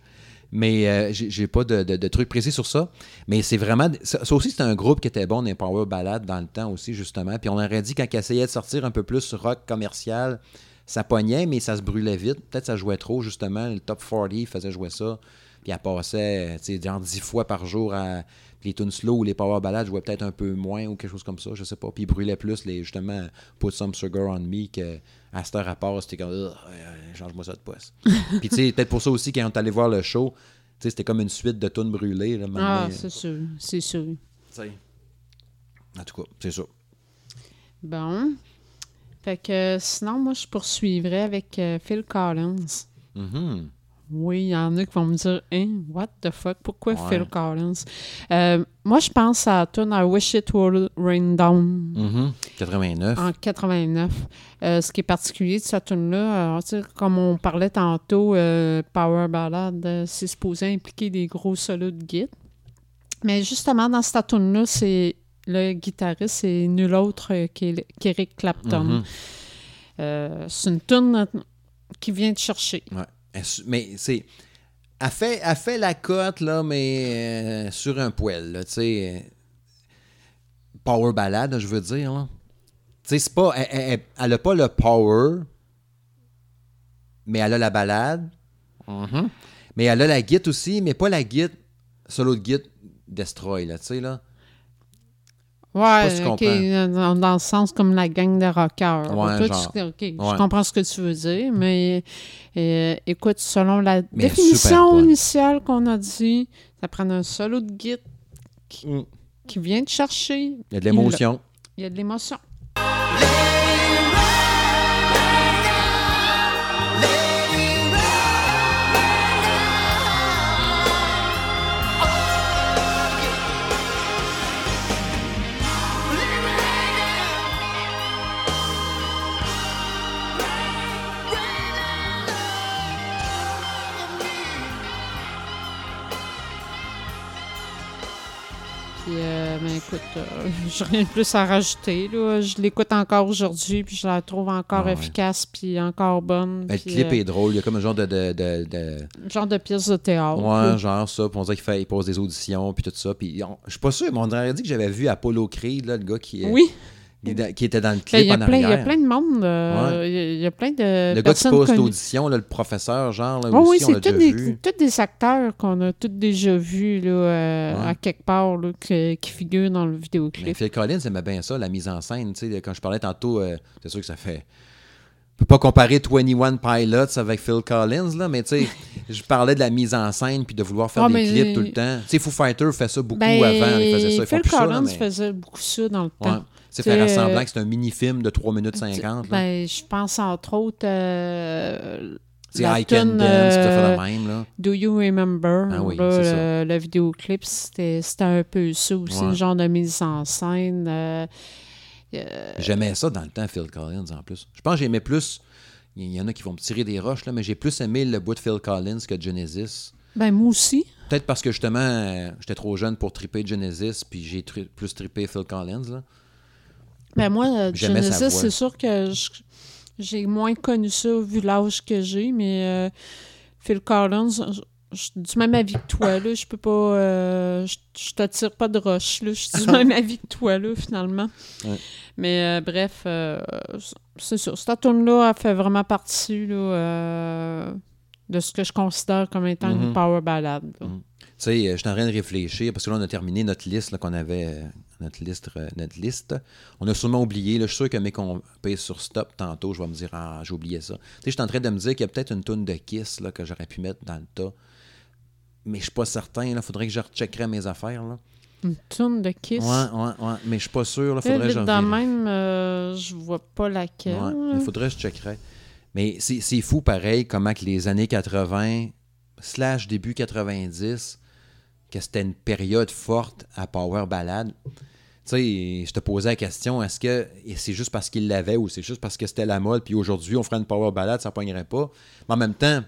Mais euh, j'ai pas de, de, de trucs précis sur ça. Mais c'est vraiment. Ça, aussi, c'était un groupe qui était bon les Power Ballades dans le temps aussi, justement. Puis on aurait dit quand ils essayaient de sortir un peu plus rock commercial, ça pognait, mais ça se brûlait vite. Peut-être ça jouait trop, justement. Le top 40 faisait jouer ça. Puis elle passait, tu sais, genre 10 fois par jour à. Puis les tunes slow ou les power ballades jouaient peut-être un peu moins ou quelque chose comme ça, je sais pas. Puis ils brûlaient plus, les, justement, Put Some Sugar on Me, que à cette heure à part, c'était comme, euh, change-moi ça de poste. Puis tu sais, peut-être pour ça aussi, quand on est allé voir le show, tu sais, c'était comme une suite de tunes brûlées. Là, Ah, c'est sûr, c'est sûr. Tu sais. En tout cas, c'est ça. Bon. Fait que sinon, moi, je poursuivrais avec euh, Phil Collins. Mhm. Oui, il y en a qui vont me dire Hein, what the fuck, pourquoi Ouais. Phil Collins? Euh, Moi, je pense à la tune I Wish It Would Rain Down Mhm. 89. en 89. Euh, ce qui est particulier de cette tune-là, euh, comme on parlait tantôt, euh, Power Ballad, c'est supposé impliquer des gros solos de guide. Mais justement, dans cette tune-là, c'est le guitariste, c'est nul autre qu'E- qu'Eric Clapton. Mhm. Euh, c'est une tune qui vient te chercher. Ouais. Mais c'est. Elle fait, elle fait la cote, là, mais euh, sur un poil, là, tu sais. euh, Power ballade, je veux dire, là. Tu sais, c'est pas. Elle, elle- a pas le power, mais elle a la balade. Mhm. Mais elle a la git aussi, mais pas la git solo de git destroy, là, tu sais, là. Ouais, si dans, dans le sens comme la gang de rockers. Ouais, Toi, genre. tu- ok, Ouais. Je comprends ce que tu veux dire, mais euh, écoute, selon la Mais définition initiale qu'on a dit, ça prend un solo de qui, Mm. qui vient te chercher. Il y a de l'émotion. Il y a de l'émotion. Écoute, euh, j'ai rien de plus à rajouter. Là. Je l'écoute encore aujourd'hui, puis je la trouve encore Ah ouais. efficace, puis encore bonne. Le puis, clip euh, est drôle. Il y a comme un genre de. de, de- de- genre de pièce de théâtre. Ouais, genre ça. Puis on dirait qu'il fait, il pose des auditions, puis tout ça. Puis on- je suis pas sûr, mais on aurait dit que j'avais vu Apollo Creed, là, le gars qui, est- Oui, qui était dans le Ben, clip il y, a en plein, il y a plein de monde. euh, il y a- il y, a plein de le gars qui pose l'audition, le professeur, genre, là, Oh, oui, aussi, l'a c'est tous des, vu. tous des acteurs qu'on a tous déjà vus là, euh, Ouais. à quelque part là, qui figurent dans le Mais vidéoclip. Phil Collins aimait bien ça, la mise en scène. Quand je parlais tantôt, euh, c'est sûr que ça fait. Je peux pas comparer 21 Pilots avec Phil Collins, là, mais tu sais, je parlais de la mise en scène puis de vouloir faire Ah, des mais- clips tout le temps. Tu sais, Foo Fighter fait ça beaucoup Ben, avant, ils faisaient ça. Ils font Phil plus ça, là, Collins mais... faisait beaucoup ça dans le temps. Sais, faire C'est, semblant euh, que c'est un mini-film de 3 minutes 50. là. Ben, je pense entre autres euh, la I Can Dance, euh, de même, là. Do You Remember? Ah oui, là, c'est ça. le, le vidéoclip, c'était c'était un peu ça aussi, Ouais. le genre de mise en scène. euh, J'aimais ça dans le temps, Phil Collins, en plus. Je pense que j'aimais plus... Il y en a qui vont me tirer des roches, là, mais j'ai plus aimé le bout de Phil Collins que Genesis. ben, moi aussi. Peut-être parce que, justement, j'étais trop jeune pour triper Genesis, puis j'ai tri- plus trippé Phil Collins, là. Ben, moi, euh, Genesis, c'est sûr que j'ai moins connu ça vu l'âge que j'ai, mais euh, Phil Collins, je suis du même avis que toi, là. Je peux pas. euh, je, je te tire pas de roche, là. Je suis du même avis que toi, là, finalement. Ouais. Mais euh, bref, euh, c'est sûr. Cette tune-là, elle fait vraiment partie, là, de ce que je considère comme étant une Mhm. power ballade. là. Sais, je suis en train de réfléchir, parce que là, on a terminé notre liste qu'on avait, euh, notre liste, euh, notre liste. On a sûrement oublié, là, je suis sûr que mais qu'on paye sur stop tantôt, je vais me dire, ah, j'ai oublié ça. Tu sais, je suis en train de me dire qu'il y a peut-être une toune de Kiss là, que j'aurais pu mettre dans le tas. Mais je suis pas certain, il faudrait que je recheckerais mes affaires. Là. Une tourne de Kiss? Ouais, ouais, ouais. Mais je suis pas sûr. Là, Là, faudrait que revérifie. même, euh, je vois pas laquelle. Ouais, il faudrait que je checkerais. Mais c'est c'est fou, pareil, comment que les années 80, slash début 90, que c'était une période forte à Power Ballad. Tu sais, je te posais la question, est-ce que c'est juste parce qu'il l'avait ou c'est juste parce que c'était la mode, puis aujourd'hui, on ferait une Power Ballad, ça ne pognerait pas. Mais en même temps,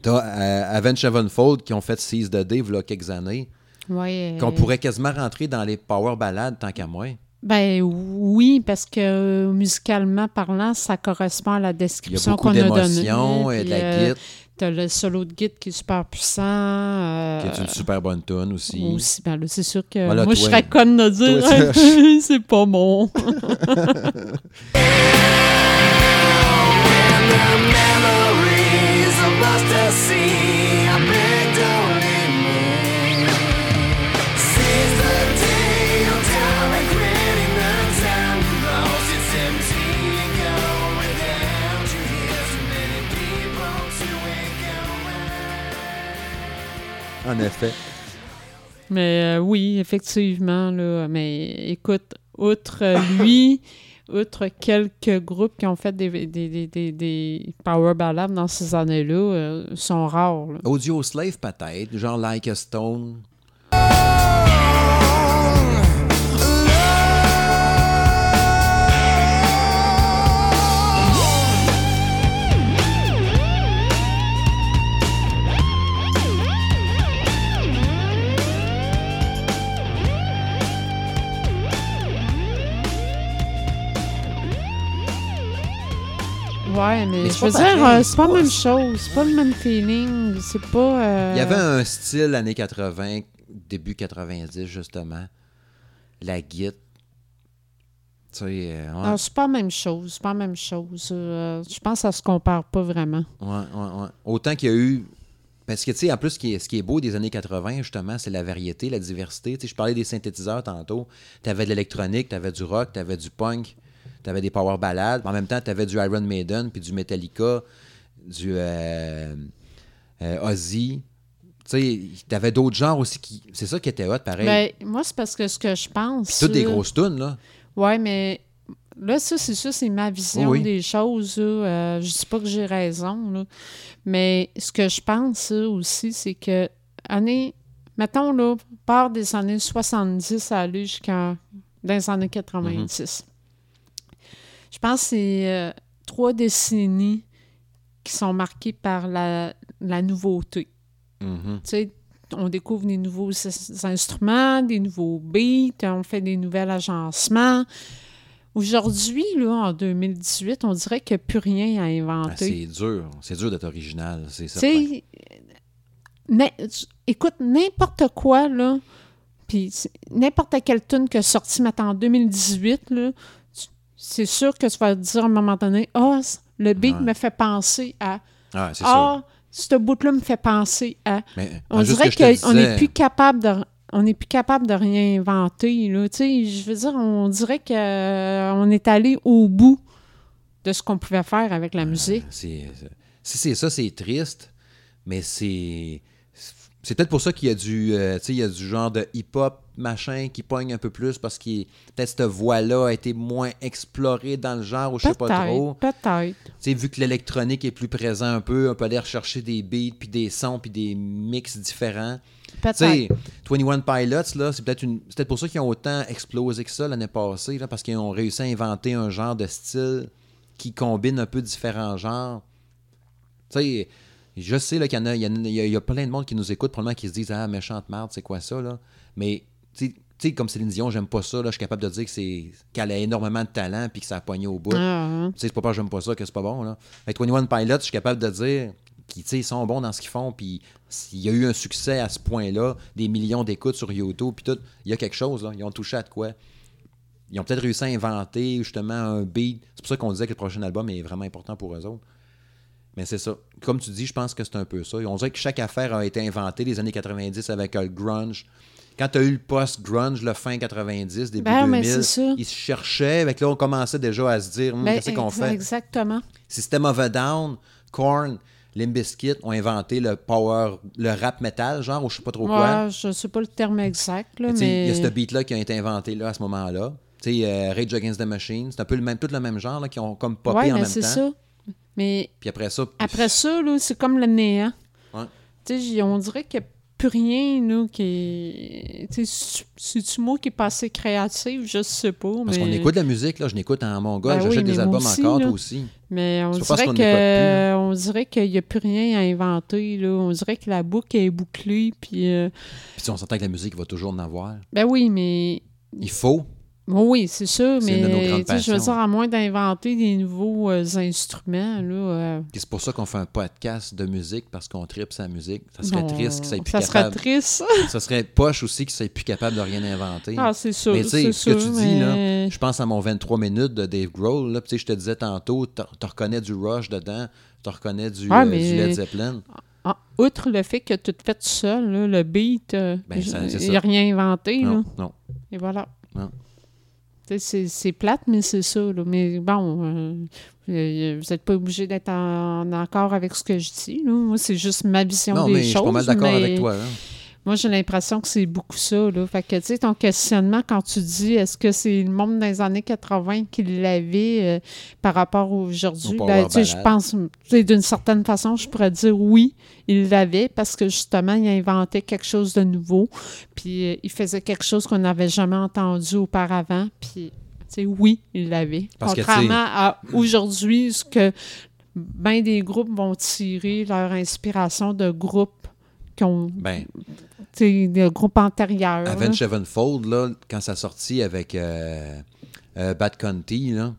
t'as euh, Avenged Sevenfold qui ont fait Seize the Day, il y a quelques années, Ouais, euh, qu'on pourrait quasiment rentrer dans les Power Ballades tant qu'à moi. Ben oui, parce que musicalement parlant, ça correspond à la Il y a description beaucoup qu'on a donnée. d'émotions et de la euh, guitare, T'as le solo de guide qui est super puissant. euh, qui est une super bonne tune aussi. aussi, ben là, c'est sûr que Voilà, moi, je serais conne de dire c'est pas bon. Mais euh, oui, effectivement, là. Mais écoute, outre lui, outre quelques groupes qui ont fait des, des, des, des, des power ballads dans ces années-là, euh, sont rares. là. Audio Slave peut-être, genre Like a Stone. Ouais, mais, Mais je veux dire, euh, c'est pas la même chose. C'est pas le même feeling. C'est pas. euh, Il y avait un style années 80, début 90 justement. La guitare. Tu sais, euh, non, c'est pas la même chose. C'est pas la même chose. Euh, je pense que ça se compare pas vraiment. ouais, ouais, ouais. Autant qu'il y a eu. Parce que, tu sais, en plus, ce qui est, ce qui est beau des années 80, justement, c'est la variété, la diversité. Tu sais, je parlais des synthétiseurs tantôt. Tu avais de l'électronique, tu avais du rock, tu avais du punk, tu avais des power ballades. En même temps, tu avais du Iron Maiden, puis du Metallica, du euh, euh, Ozzy. Tu sais, tu avais d'autres genres aussi qui. C'est ça qui était hot, pareil. Ben, moi, c'est parce que ce que je pense. Toutes des grosses tunes, là. Ouais, mais là, ça, c'est ça, c'est ma vision Oui, oui. des choses. Euh, je dis pas que j'ai raison, là. mais ce que je pense là, aussi, c'est que année, mettons, là, part des années 70 à aller jusqu'à dans les années 90. Je pense que c'est euh, trois décennies qui sont marquées par la, la nouveauté. Mhm. Tu sais, on découvre des nouveaux instruments, des nouveaux beats, on fait des nouveaux agencements. Aujourd'hui, là, en 2018, on dirait qu'il n'y a plus rien à Ah, inventer. c'est dur. C'est dur d'être original, c'est ça. écoute, n'importe quoi, là, puis n'importe quelle tune qui est sortie maintenant en 2018, là, c'est sûr que tu vas dire à un moment donné, ah, c- le beat Ouais. me fait penser à, Ah, c'est sûr. ah, ce bout-là me fait penser à. Mais, On dirait qu'on n'est plus capable de on n'est plus capable de rien inventer. Là. Tu sais, Je veux dire, on dirait qu'on est allé au bout de ce qu'on pouvait faire avec la musique. Si c'est ça, c'est triste, mais c'est. C'est peut-être pour ça qu'il y a du, euh, il y a du genre de hip-hop machin qui pogne un peu plus parce que peut-être cette voix-là a été moins explorée dans le genre ou je sais pas trop. Peut-être. Tu sais, vu que l'électronique est plus présent un peu, on peut aller rechercher des beats puis des sons puis des mix différents. Tu sais, Peut-être. 21 Pilots, là, c'est peut-être une- peut-être pour ça qu'ils ont autant explosé que ça l'année passée, là, parce qu'ils ont réussi à inventer un genre de style qui combine un peu différents genres. Tu sais, je sais qu'il y en a, il y, en a- il y a- il y a plein de monde qui nous écoute, probablement qui se disent Ah, méchante merde, c'est quoi ça, là? Mais, tu sais- comme Céline Dion, j'aime pas ça, là, je suis capable de dire que c'est qu'elle a énormément de talent puis que ça a pogné au bout. Ah, hein. Tu sais, c'est pas parce que j'aime pas ça que c'est pas bon. Là. Avec 21 Pilots, je suis capable de dire qu'ils sont bons dans ce qu'ils font. Puis s'il y a eu un succès à ce point-là, des millions d'écoutes sur YouTube, puis tout, il y a quelque chose. Là. Ils ont touché à de quoi. Ils ont peut-être réussi à inventer justement un beat. C'est pour ça qu'on disait que le prochain album est vraiment important pour eux autres. Mais c'est ça. Comme tu dis, je pense que c'est un peu ça. On dirait que chaque affaire a été inventée les années 90 avec le grunge. Quand tu as eu le post-grunge, le fin 90, début Ben, mais 2000, c'est ça. ils se cherchaient. Avec là, on commençait déjà à se dire, Hum, Ben, qu'est-ce qu'on fait? Exactement. System of a Down, Korn, Limp Bizkit ont inventé le power, le rap metal, genre, ou je sais pas trop quoi. Je sais pas le terme exact, là, Mais. Il y a ce beat-là qui a été inventé là, à ce moment-là. Tu sais, euh, Rage Against the Machine, c'est un peu le même, tout le même genre, là, qui ont comme popé ouais, en mais même c'est temps. ça. Mais Puis après ça, après ça, c'est comme le néant. Ouais. Tu sais, j- on dirait qu'il n'y a plus rien, là, qui c'est-tu moi qui est pas assez créatif? Je sais pas, parce mais... qu'on écoute de la musique, là, je n'écoute en mon gars, Ben j'achète des albums aussi, encore, là. toi aussi. Mais on parce dirait qu'on que on dirait qu'il n'y a plus rien à inventer. Là. On dirait que la boucle est bouclée. Puis, euh, Puis si on s'entend que la musique va toujours en avoir. ben oui, mais Il faut. Oui, c'est sûr. Mais je veux dire, à moins d'inventer des nouveaux euh, instruments, là. euh, c'est pour ça qu'on fait un podcast de musique, parce qu'on tripe sa musique. Ça serait non, triste qu'il soit plus Ça serait capable. triste. Ça serait poche aussi qu'il soit plus capable de rien inventer. Ah, c'est sûr. Mais tu sais, ce que tu dis, là, Je pense à mon 23 minutes de Dave Grohl. Là, je te disais tantôt, tu reconnais du Rush dedans, tu reconnais du, Ah, euh, mais- du Led Zeppelin. Ah, outre le fait que tu te fais tout seul, là, le beat, Ben, ça- il n'y a ça. rien inventé. là. Non, non. Et voilà. Non. C'est c'est plate, mais c'est ça. là. Mais bon, euh, euh, vous n'êtes pas obligé d'être en, en accord avec ce que je dis. là. Moi, c'est juste ma vision Non, des mais choses. je suis pas mal d'accord mais avec toi. Moi, j'ai l'impression que c'est beaucoup ça. Là. Fait que, tu sais, ton questionnement, quand tu dis est-ce que c'est le monde des années 80 qui l'avait euh, par rapport à aujourd'hui, Au ben, tu sais, je pense, tu sais, d'une certaine façon, je pourrais dire oui, il l'avait parce que justement, il inventait quelque chose de nouveau. Puis, euh, il faisait quelque chose qu'on n'avait jamais entendu auparavant. Puis, tu sais, oui, il l'avait. Que, Contrairement à aujourd'hui, ce que bien des groupes vont tirer leur inspiration de groupes qui ont Ben, groupes antérieurs. là. Avenged Sevenfold, là, quand ça sortit avec euh, euh, Bad Conti, là,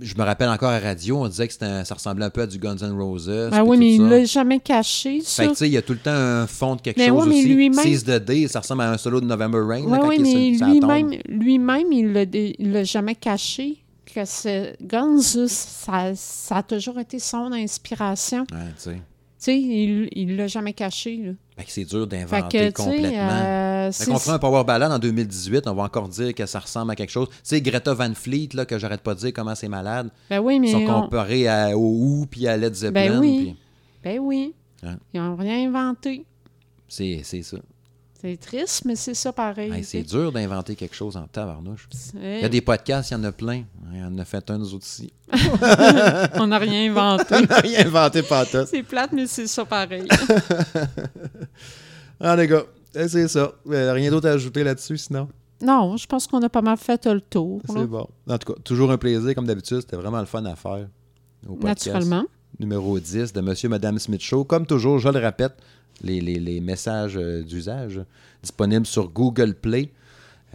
je me rappelle encore à la radio, on disait que un- ça ressemblait un peu à du Guns N' Roses. Ah oui, mais il l'a jamais caché, ça. Fait que, tu sais, il y a tout le temps un fond de quelque Mais chose ouais, mais aussi. lui-même- Seize the Day, ça ressemble à un solo de November Rain. là, Oui, quand oui, il mais lui-même, lui-même, il l'a jamais caché. Que ce Guns, ça, ça a toujours été son inspiration. Ouais, tu sais. Tu sais, il il l'a jamais caché. Là. C'est dur d'inventer complètement. euh, Fait qu'on fera un Power Ballad en 2018, on va encore dire que ça ressemble à quelque chose. Tu sais, Greta Van Fleet, là, que j'arrête pas de dire comment c'est malade, ben oui, ils mais sont on- comparés à, au Who puis à Led Zeppelin. Ben oui. puis ben oui. Hein? Ils n'ont rien inventé. C'est ça. C'est triste, mais c'est ça pareil. Hey, c'est dur d'inventer quelque chose en tabarnouche. Il y a des podcasts, il y en a plein. Il y en a fait un, nous autres ici. On n'a rien inventé. Rien inventé pas tout. c'est plate, mais c'est ça pareil. Ah, les gars, eh, c'est ça. Euh, Rien d'autre à ajouter là-dessus, sinon? non, je pense qu'on a pas mal fait le tour. C'est bon. En tout cas, toujours un plaisir, comme d'habitude. C'était vraiment le fun à faire. au podcast Naturellement. Numéro 10 de Monsieur Madame Smith Show. Comme toujours, je le répète, les, messages euh, d'usage disponibles sur Google Play.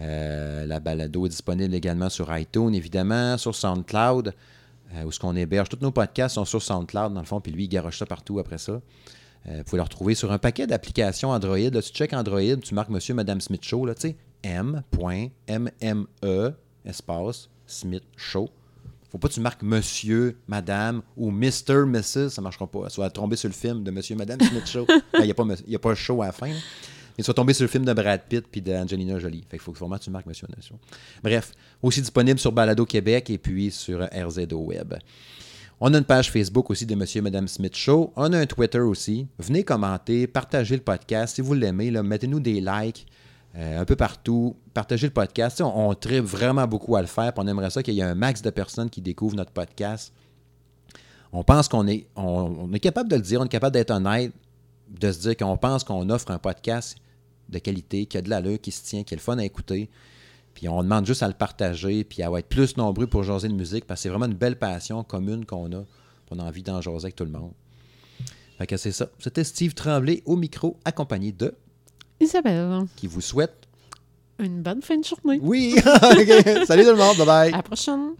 Euh, la balado est disponible également sur iTunes, évidemment, sur SoundCloud, euh, où ce qu'on héberge. Tous nos podcasts sont sur SoundCloud, dans le fond, puis lui, il garoche ça partout après ça. Euh, vous pouvez le retrouver sur un paquet d'applications Android. Là, tu check Android, tu marques Monsieur, Madame Smith Show, là, tu sais, M.MME, espace, Smith Show. Faut pas que tu marques Monsieur, Madame ou Mr. Mrs. Ça marchera pas. Ça va tomber sur le film de Monsieur, Madame Smith Show. Il n'y a, pas Monsieur- y a pas show à la fin. là. Ça va tomber sur le film de Brad Pitt puis d'Angelina Jolie. Fait qu'il faut que vraiment tu marques Monsieur Nation. Bref, aussi disponible sur Balado Québec et puis sur RZO Web. On a une page Facebook aussi de Monsieur et Madame Smith Show. On a un Twitter aussi. Venez commenter, partagez le podcast. Si vous l'aimez, mettez-nous des likes euh, un peu partout. Partagez le podcast. On, on vraiment beaucoup à le faire. On aimerait ça qu'il y ait un max de personnes qui découvrent notre podcast. On pense qu'on est, on, on est capable de le dire, on est capable d'être honnête, de se dire qu'on pense qu'on offre un podcast de qualité, qui a de l'allure, qui se tient, qui est le fun à écouter. Puis on demande juste à le partager, puis à être plus nombreux pour jaser de musique, parce que c'est vraiment une belle passion commune qu'on a. On a envie d'en jaser avec tout le monde. Fait que c'est ça. C'était Steve Tremblay au micro, accompagné de Isabelle, qui vous souhaite. une bonne fin de journée. Oui! Salut tout le monde, bye bye! À la prochaine.